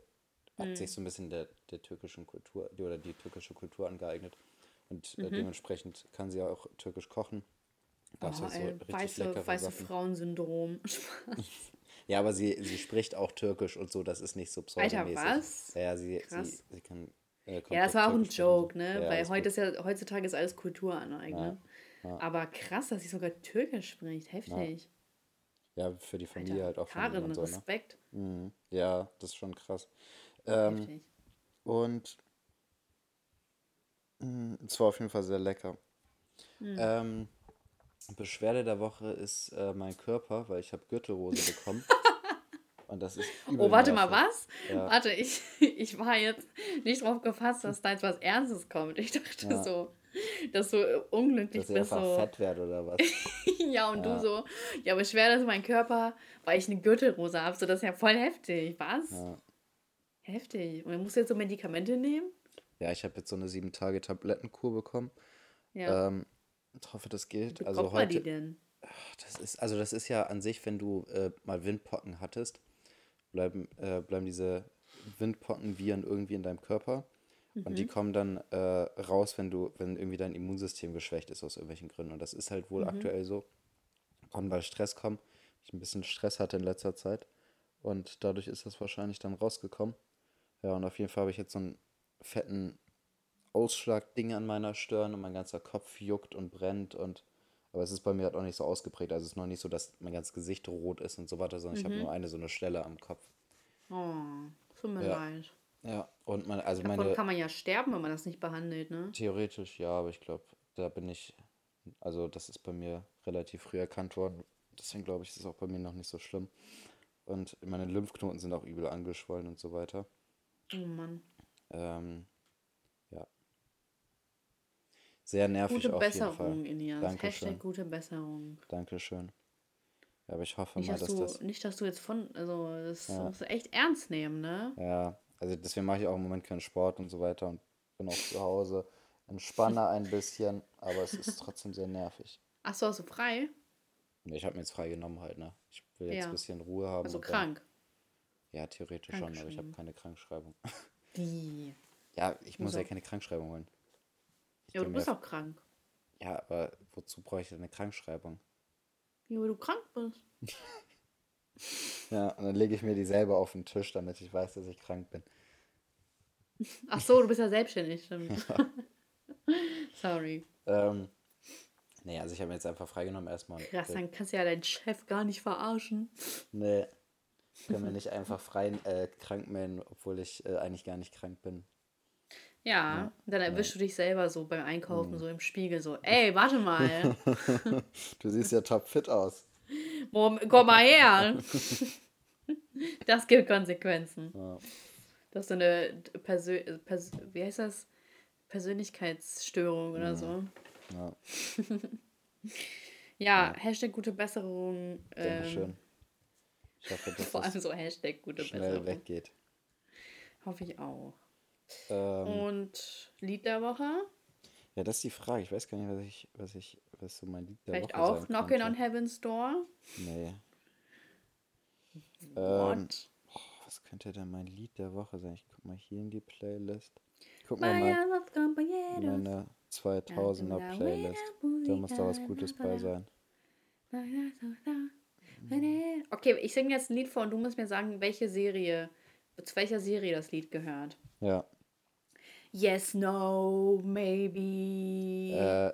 [SPEAKER 2] Hat sich so ein bisschen der, der türkischen Kultur, die, oder die türkische Kultur angeeignet. Und
[SPEAKER 1] Mhm.
[SPEAKER 2] äh, dementsprechend kann sie auch türkisch kochen. Gab's
[SPEAKER 1] Oh,
[SPEAKER 2] so
[SPEAKER 1] ey,
[SPEAKER 2] richtig
[SPEAKER 1] weiße, weiße. Frauensyndrom. [laughs] [laughs]
[SPEAKER 2] Ja, aber sie, sie spricht auch Türkisch und so, das ist nicht so
[SPEAKER 1] Alter,
[SPEAKER 2] pseudomäßig.
[SPEAKER 1] was?
[SPEAKER 2] Ja, ja, sie, sie, sie kann. Äh,
[SPEAKER 1] Ja, das war auch ein. Joke, ne?
[SPEAKER 2] Ja,
[SPEAKER 1] Weil heute ist ja, heutzutage ist alles Kulturaneignung. Aber krass, dass sie sogar Türkisch spricht. Heftig.
[SPEAKER 2] Ja, für die Familie halt auch
[SPEAKER 1] Karin,
[SPEAKER 2] und so, ne?
[SPEAKER 1] Respekt.
[SPEAKER 2] Mhm. Ja, das ist schon krass. Ähm, und mh, es war auf jeden Fall sehr lecker.
[SPEAKER 1] Hm.
[SPEAKER 2] Ähm, Beschwerde der Woche ist äh, mein Körper, weil ich habe Gürtelrose [laughs] bekommen. und das ist
[SPEAKER 1] Oh, warte mal, was?
[SPEAKER 2] Ja.
[SPEAKER 1] Warte, ich, [laughs] ich war jetzt nicht drauf gefasst, dass da jetzt was Ernstes kommt. Ich dachte
[SPEAKER 2] Ja.
[SPEAKER 1] so, dass du äh, unglücklich
[SPEAKER 2] Dass ich
[SPEAKER 1] bist.
[SPEAKER 2] einfach
[SPEAKER 1] So.
[SPEAKER 2] fett werde oder was? [laughs]
[SPEAKER 1] Ja, und
[SPEAKER 2] Ja.
[SPEAKER 1] du so, ja, aber schwer, dass mein Körper, weil ich eine Gürtelrose habe. So, das ist ja voll heftig. Was?
[SPEAKER 2] Ja.
[SPEAKER 1] Heftig. Und dann musst du jetzt so Medikamente nehmen?
[SPEAKER 2] Ja, ich habe jetzt so eine sieben Tage Tablettenkur bekommen.
[SPEAKER 1] Ja.
[SPEAKER 2] Ähm, ich hoffe, das geht.
[SPEAKER 1] Wie
[SPEAKER 2] Also
[SPEAKER 1] man die
[SPEAKER 2] heute,
[SPEAKER 1] denn?
[SPEAKER 2] das ist, also das ist ja an sich, wenn du äh, mal Windpocken hattest, bleiben, äh, bleiben diese Windpockenviren irgendwie in deinem Körper. Und
[SPEAKER 1] Mhm.
[SPEAKER 2] die kommen dann äh, raus, wenn du, wenn irgendwie dein Immunsystem geschwächt ist aus irgendwelchen Gründen. Und das ist halt
[SPEAKER 1] Mhm.
[SPEAKER 2] wohl aktuell so. Kann weil Stress kommen. Ich ein bisschen Stress hatte in letzter Zeit. Und dadurch ist das wahrscheinlich dann rausgekommen. Ja, und auf jeden Fall habe ich jetzt so einen fetten Ausschlag-Ding an meiner Stirn und mein ganzer Kopf juckt und brennt und aber es ist bei mir halt auch nicht so ausgeprägt. Also es ist noch nicht so, dass mein ganzes Gesicht rot ist und so weiter, sondern ich
[SPEAKER 1] Mhm.
[SPEAKER 2] habe nur eine so eine Stelle am Kopf.
[SPEAKER 1] Oh, tut mir
[SPEAKER 2] Ja.
[SPEAKER 1] leid.
[SPEAKER 2] Ja, und meine, also
[SPEAKER 1] Davon
[SPEAKER 2] meine,
[SPEAKER 1] kann man ja sterben, wenn man das nicht behandelt, ne?
[SPEAKER 2] theoretisch ja, aber ich glaube, da bin ich, also das ist bei mir relativ früh erkannt worden. Deswegen glaube ich, ist es auch bei mir noch nicht so schlimm. Und meine Lymphknoten sind auch übel angeschwollen und so weiter.
[SPEAKER 1] Oh Mann.
[SPEAKER 2] Ähm, ja. Sehr nervig
[SPEAKER 1] Gute
[SPEAKER 2] auf jeden Fall.
[SPEAKER 1] Besserung, Ilias.
[SPEAKER 2] Dankeschön.
[SPEAKER 1] Hashtag gute Besserung.
[SPEAKER 2] Dankeschön. Ja, aber ich hoffe
[SPEAKER 1] Nicht
[SPEAKER 2] mal,
[SPEAKER 1] dass,
[SPEAKER 2] dass
[SPEAKER 1] du,
[SPEAKER 2] das.
[SPEAKER 1] nicht, dass du jetzt von, also das
[SPEAKER 2] Ja.
[SPEAKER 1] musst du echt ernst nehmen, ne?
[SPEAKER 2] Ja, also deswegen mache ich auch im Moment keinen Sport und so weiter und bin auch zu Hause. Entspanne ein [laughs] bisschen, aber es ist trotzdem sehr nervig.
[SPEAKER 1] Ach so, hast du frei?
[SPEAKER 2] Ich habe mir jetzt frei genommen halt, ne? Ich will jetzt
[SPEAKER 1] Ja.
[SPEAKER 2] ein bisschen Ruhe haben.
[SPEAKER 1] Also
[SPEAKER 2] und dann-
[SPEAKER 1] krank.
[SPEAKER 2] Ja, theoretisch schon, aber ich habe keine Krankschreibung. [laughs]
[SPEAKER 1] Wie?
[SPEAKER 2] Ja, ich muss
[SPEAKER 1] Wieso?
[SPEAKER 2] ja keine Krankschreibung holen. Ich
[SPEAKER 1] Ja, aber du bist auch krank.
[SPEAKER 2] Ja, aber wozu brauche ich denn eine Krankschreibung?
[SPEAKER 1] Ja, weil du krank bist. [laughs]
[SPEAKER 2] Ja, und dann lege ich mir die selber auf den Tisch, damit ich weiß, dass ich krank bin. [laughs]
[SPEAKER 1] Ach so, du bist ja selbstständig, stimmt. Sorry.
[SPEAKER 2] Ähm, nee, also ich habe mir jetzt einfach freigenommen erstmal.
[SPEAKER 1] Krass, dann kannst du ja deinen Chef gar nicht verarschen.
[SPEAKER 2] Nee. Ich kann mir nicht einfach frei äh, krank melden, obwohl ich äh, eigentlich gar nicht krank bin.
[SPEAKER 1] Ja, dann erwischst du dich selber so beim
[SPEAKER 2] Mhm.
[SPEAKER 1] Einkaufen, so im Spiegel, so, ey, warte mal, [laughs]
[SPEAKER 2] Du siehst ja top fit aus.
[SPEAKER 1] Mom, komm mal her. [laughs] Das gibt Konsequenzen.
[SPEAKER 2] Ja.
[SPEAKER 1] Das ist so eine Persö Pers wie heißt das? Persönlichkeitsstörung oder
[SPEAKER 2] Mhm.
[SPEAKER 1] so. [laughs]
[SPEAKER 2] Ja,
[SPEAKER 1] Ja, Hashtag gute Besserung. Ähm,
[SPEAKER 2] Dankeschön. Ich hoffe, dass
[SPEAKER 1] vor allem so Hashtag gute
[SPEAKER 2] schnell
[SPEAKER 1] Besserung.
[SPEAKER 2] weggeht.
[SPEAKER 1] Hoffe ich auch.
[SPEAKER 2] Ähm,
[SPEAKER 1] Und Lied der Woche?
[SPEAKER 2] ja, das ist die Frage. Ich weiß gar nicht, was ich, was ich, was so mein Lied der
[SPEAKER 1] Vielleicht
[SPEAKER 2] Woche
[SPEAKER 1] auch
[SPEAKER 2] sein
[SPEAKER 1] Knockin' on Heaven's Door?
[SPEAKER 2] Nee. Ähm,
[SPEAKER 1] What?
[SPEAKER 2] was könnte denn mein Lied der Woche sein? Ich guck mal hier in die Playlist. Guck mal meine 2000er Playlist. Da muss da was Gutes bei sein.
[SPEAKER 1] Okay, ich singe jetzt ein Lied vor und du musst mir sagen, welche Serie, zu welcher Serie das Lied gehört.
[SPEAKER 2] Ja.
[SPEAKER 1] Yes, no, maybe.
[SPEAKER 2] Äh,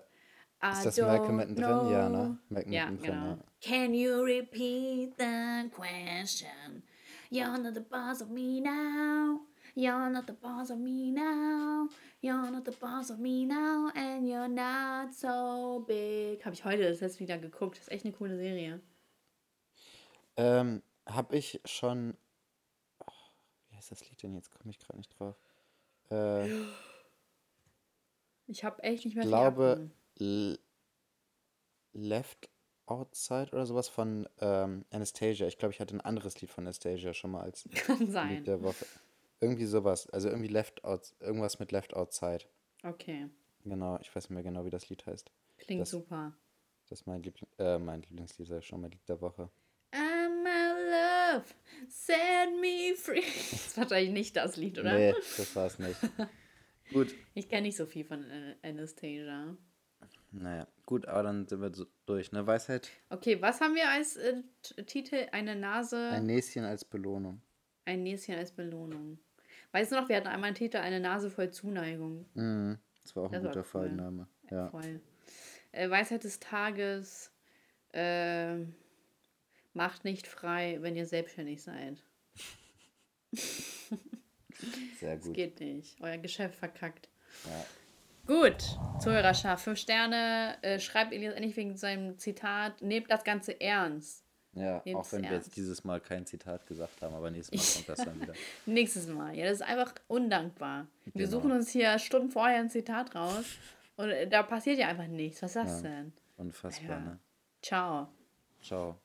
[SPEAKER 2] ist das Malcolm mittendrin? Ja, ne?
[SPEAKER 1] know.
[SPEAKER 2] Malcolm
[SPEAKER 1] Ja,
[SPEAKER 2] mittendrin,
[SPEAKER 1] genau.
[SPEAKER 2] ja.
[SPEAKER 1] Can you repeat the question? You're not the boss of me now. You're not the boss of me now. You're not the boss of me now. And you're not so big. Habe ich heute das jetzt wieder geguckt. Das ist echt eine coole Serie.
[SPEAKER 2] Ähm, hab ich schon. Oh, wie heißt das Lied denn? Jetzt komme ich gerade nicht drauf. Äh,
[SPEAKER 1] Ich habe echt nicht mehr viel
[SPEAKER 2] glaube Left Outside oder sowas von ähm, Anastasia. Ich glaube, ich hatte ein anderes Lied von Anastasia schon mal als [laughs]
[SPEAKER 1] Kann
[SPEAKER 2] Lied
[SPEAKER 1] sein.
[SPEAKER 2] der Woche. Irgendwie sowas. Also irgendwie Left Out, irgendwas mit Left Outside.
[SPEAKER 1] Okay.
[SPEAKER 2] Genau, ich weiß nicht mehr genau, wie das Lied heißt.
[SPEAKER 1] Klingt
[SPEAKER 2] Das-
[SPEAKER 1] super.
[SPEAKER 2] Das ist mein, Liebling äh, mein Lieblingslied, ich schon, mein Lied der Woche.
[SPEAKER 1] Love, set me free. [laughs] Das ist wahrscheinlich nicht das Lied, oder?
[SPEAKER 2] Nee, das war es nicht. [laughs] Gut.
[SPEAKER 1] Ich kenne nicht so viel von An- Anastasia.
[SPEAKER 2] Naja, gut, aber dann sind wir so durch, ne? Weisheit?
[SPEAKER 1] Okay, was haben wir als äh, Titel? Eine Nase,
[SPEAKER 2] Ein Näschen als Belohnung.
[SPEAKER 1] ein Näschen als Belohnung. Weißt du noch, wir hatten einmal einen Titel, eine Nase voll Zuneigung.
[SPEAKER 2] Mhm. Das war auch ein
[SPEAKER 1] Das war
[SPEAKER 2] guter
[SPEAKER 1] cool.
[SPEAKER 2] Folgenname. Ja.
[SPEAKER 1] Voll. Äh, Weisheit des Tages. Äh, macht nicht frei, wenn ihr selbstständig seid.
[SPEAKER 2] Sehr
[SPEAKER 1] Das
[SPEAKER 2] gut.
[SPEAKER 1] geht nicht. Euer Geschäft verkackt.
[SPEAKER 2] Ja.
[SPEAKER 1] Gut, Zuhörerschaft, fünf Sterne. Äh, schreibt Elias endlich wegen seinem Zitat. Nehmt das Ganze ernst.
[SPEAKER 2] Ja, auch
[SPEAKER 1] Nehmt's
[SPEAKER 2] wenn wir jetzt dieses Mal kein Zitat gesagt haben, aber nächstes Mal kommt das dann wieder. [laughs]
[SPEAKER 1] Nächstes Mal. Ja, das ist einfach undankbar. Wir
[SPEAKER 2] Genau.
[SPEAKER 1] suchen uns hier Stunden vorher ein Zitat raus und äh, da passiert ja einfach nichts. Was ist das
[SPEAKER 2] Ja.
[SPEAKER 1] denn?
[SPEAKER 2] Unfassbar,
[SPEAKER 1] Ja.
[SPEAKER 2] ne?
[SPEAKER 1] Ciao.
[SPEAKER 2] Ciao.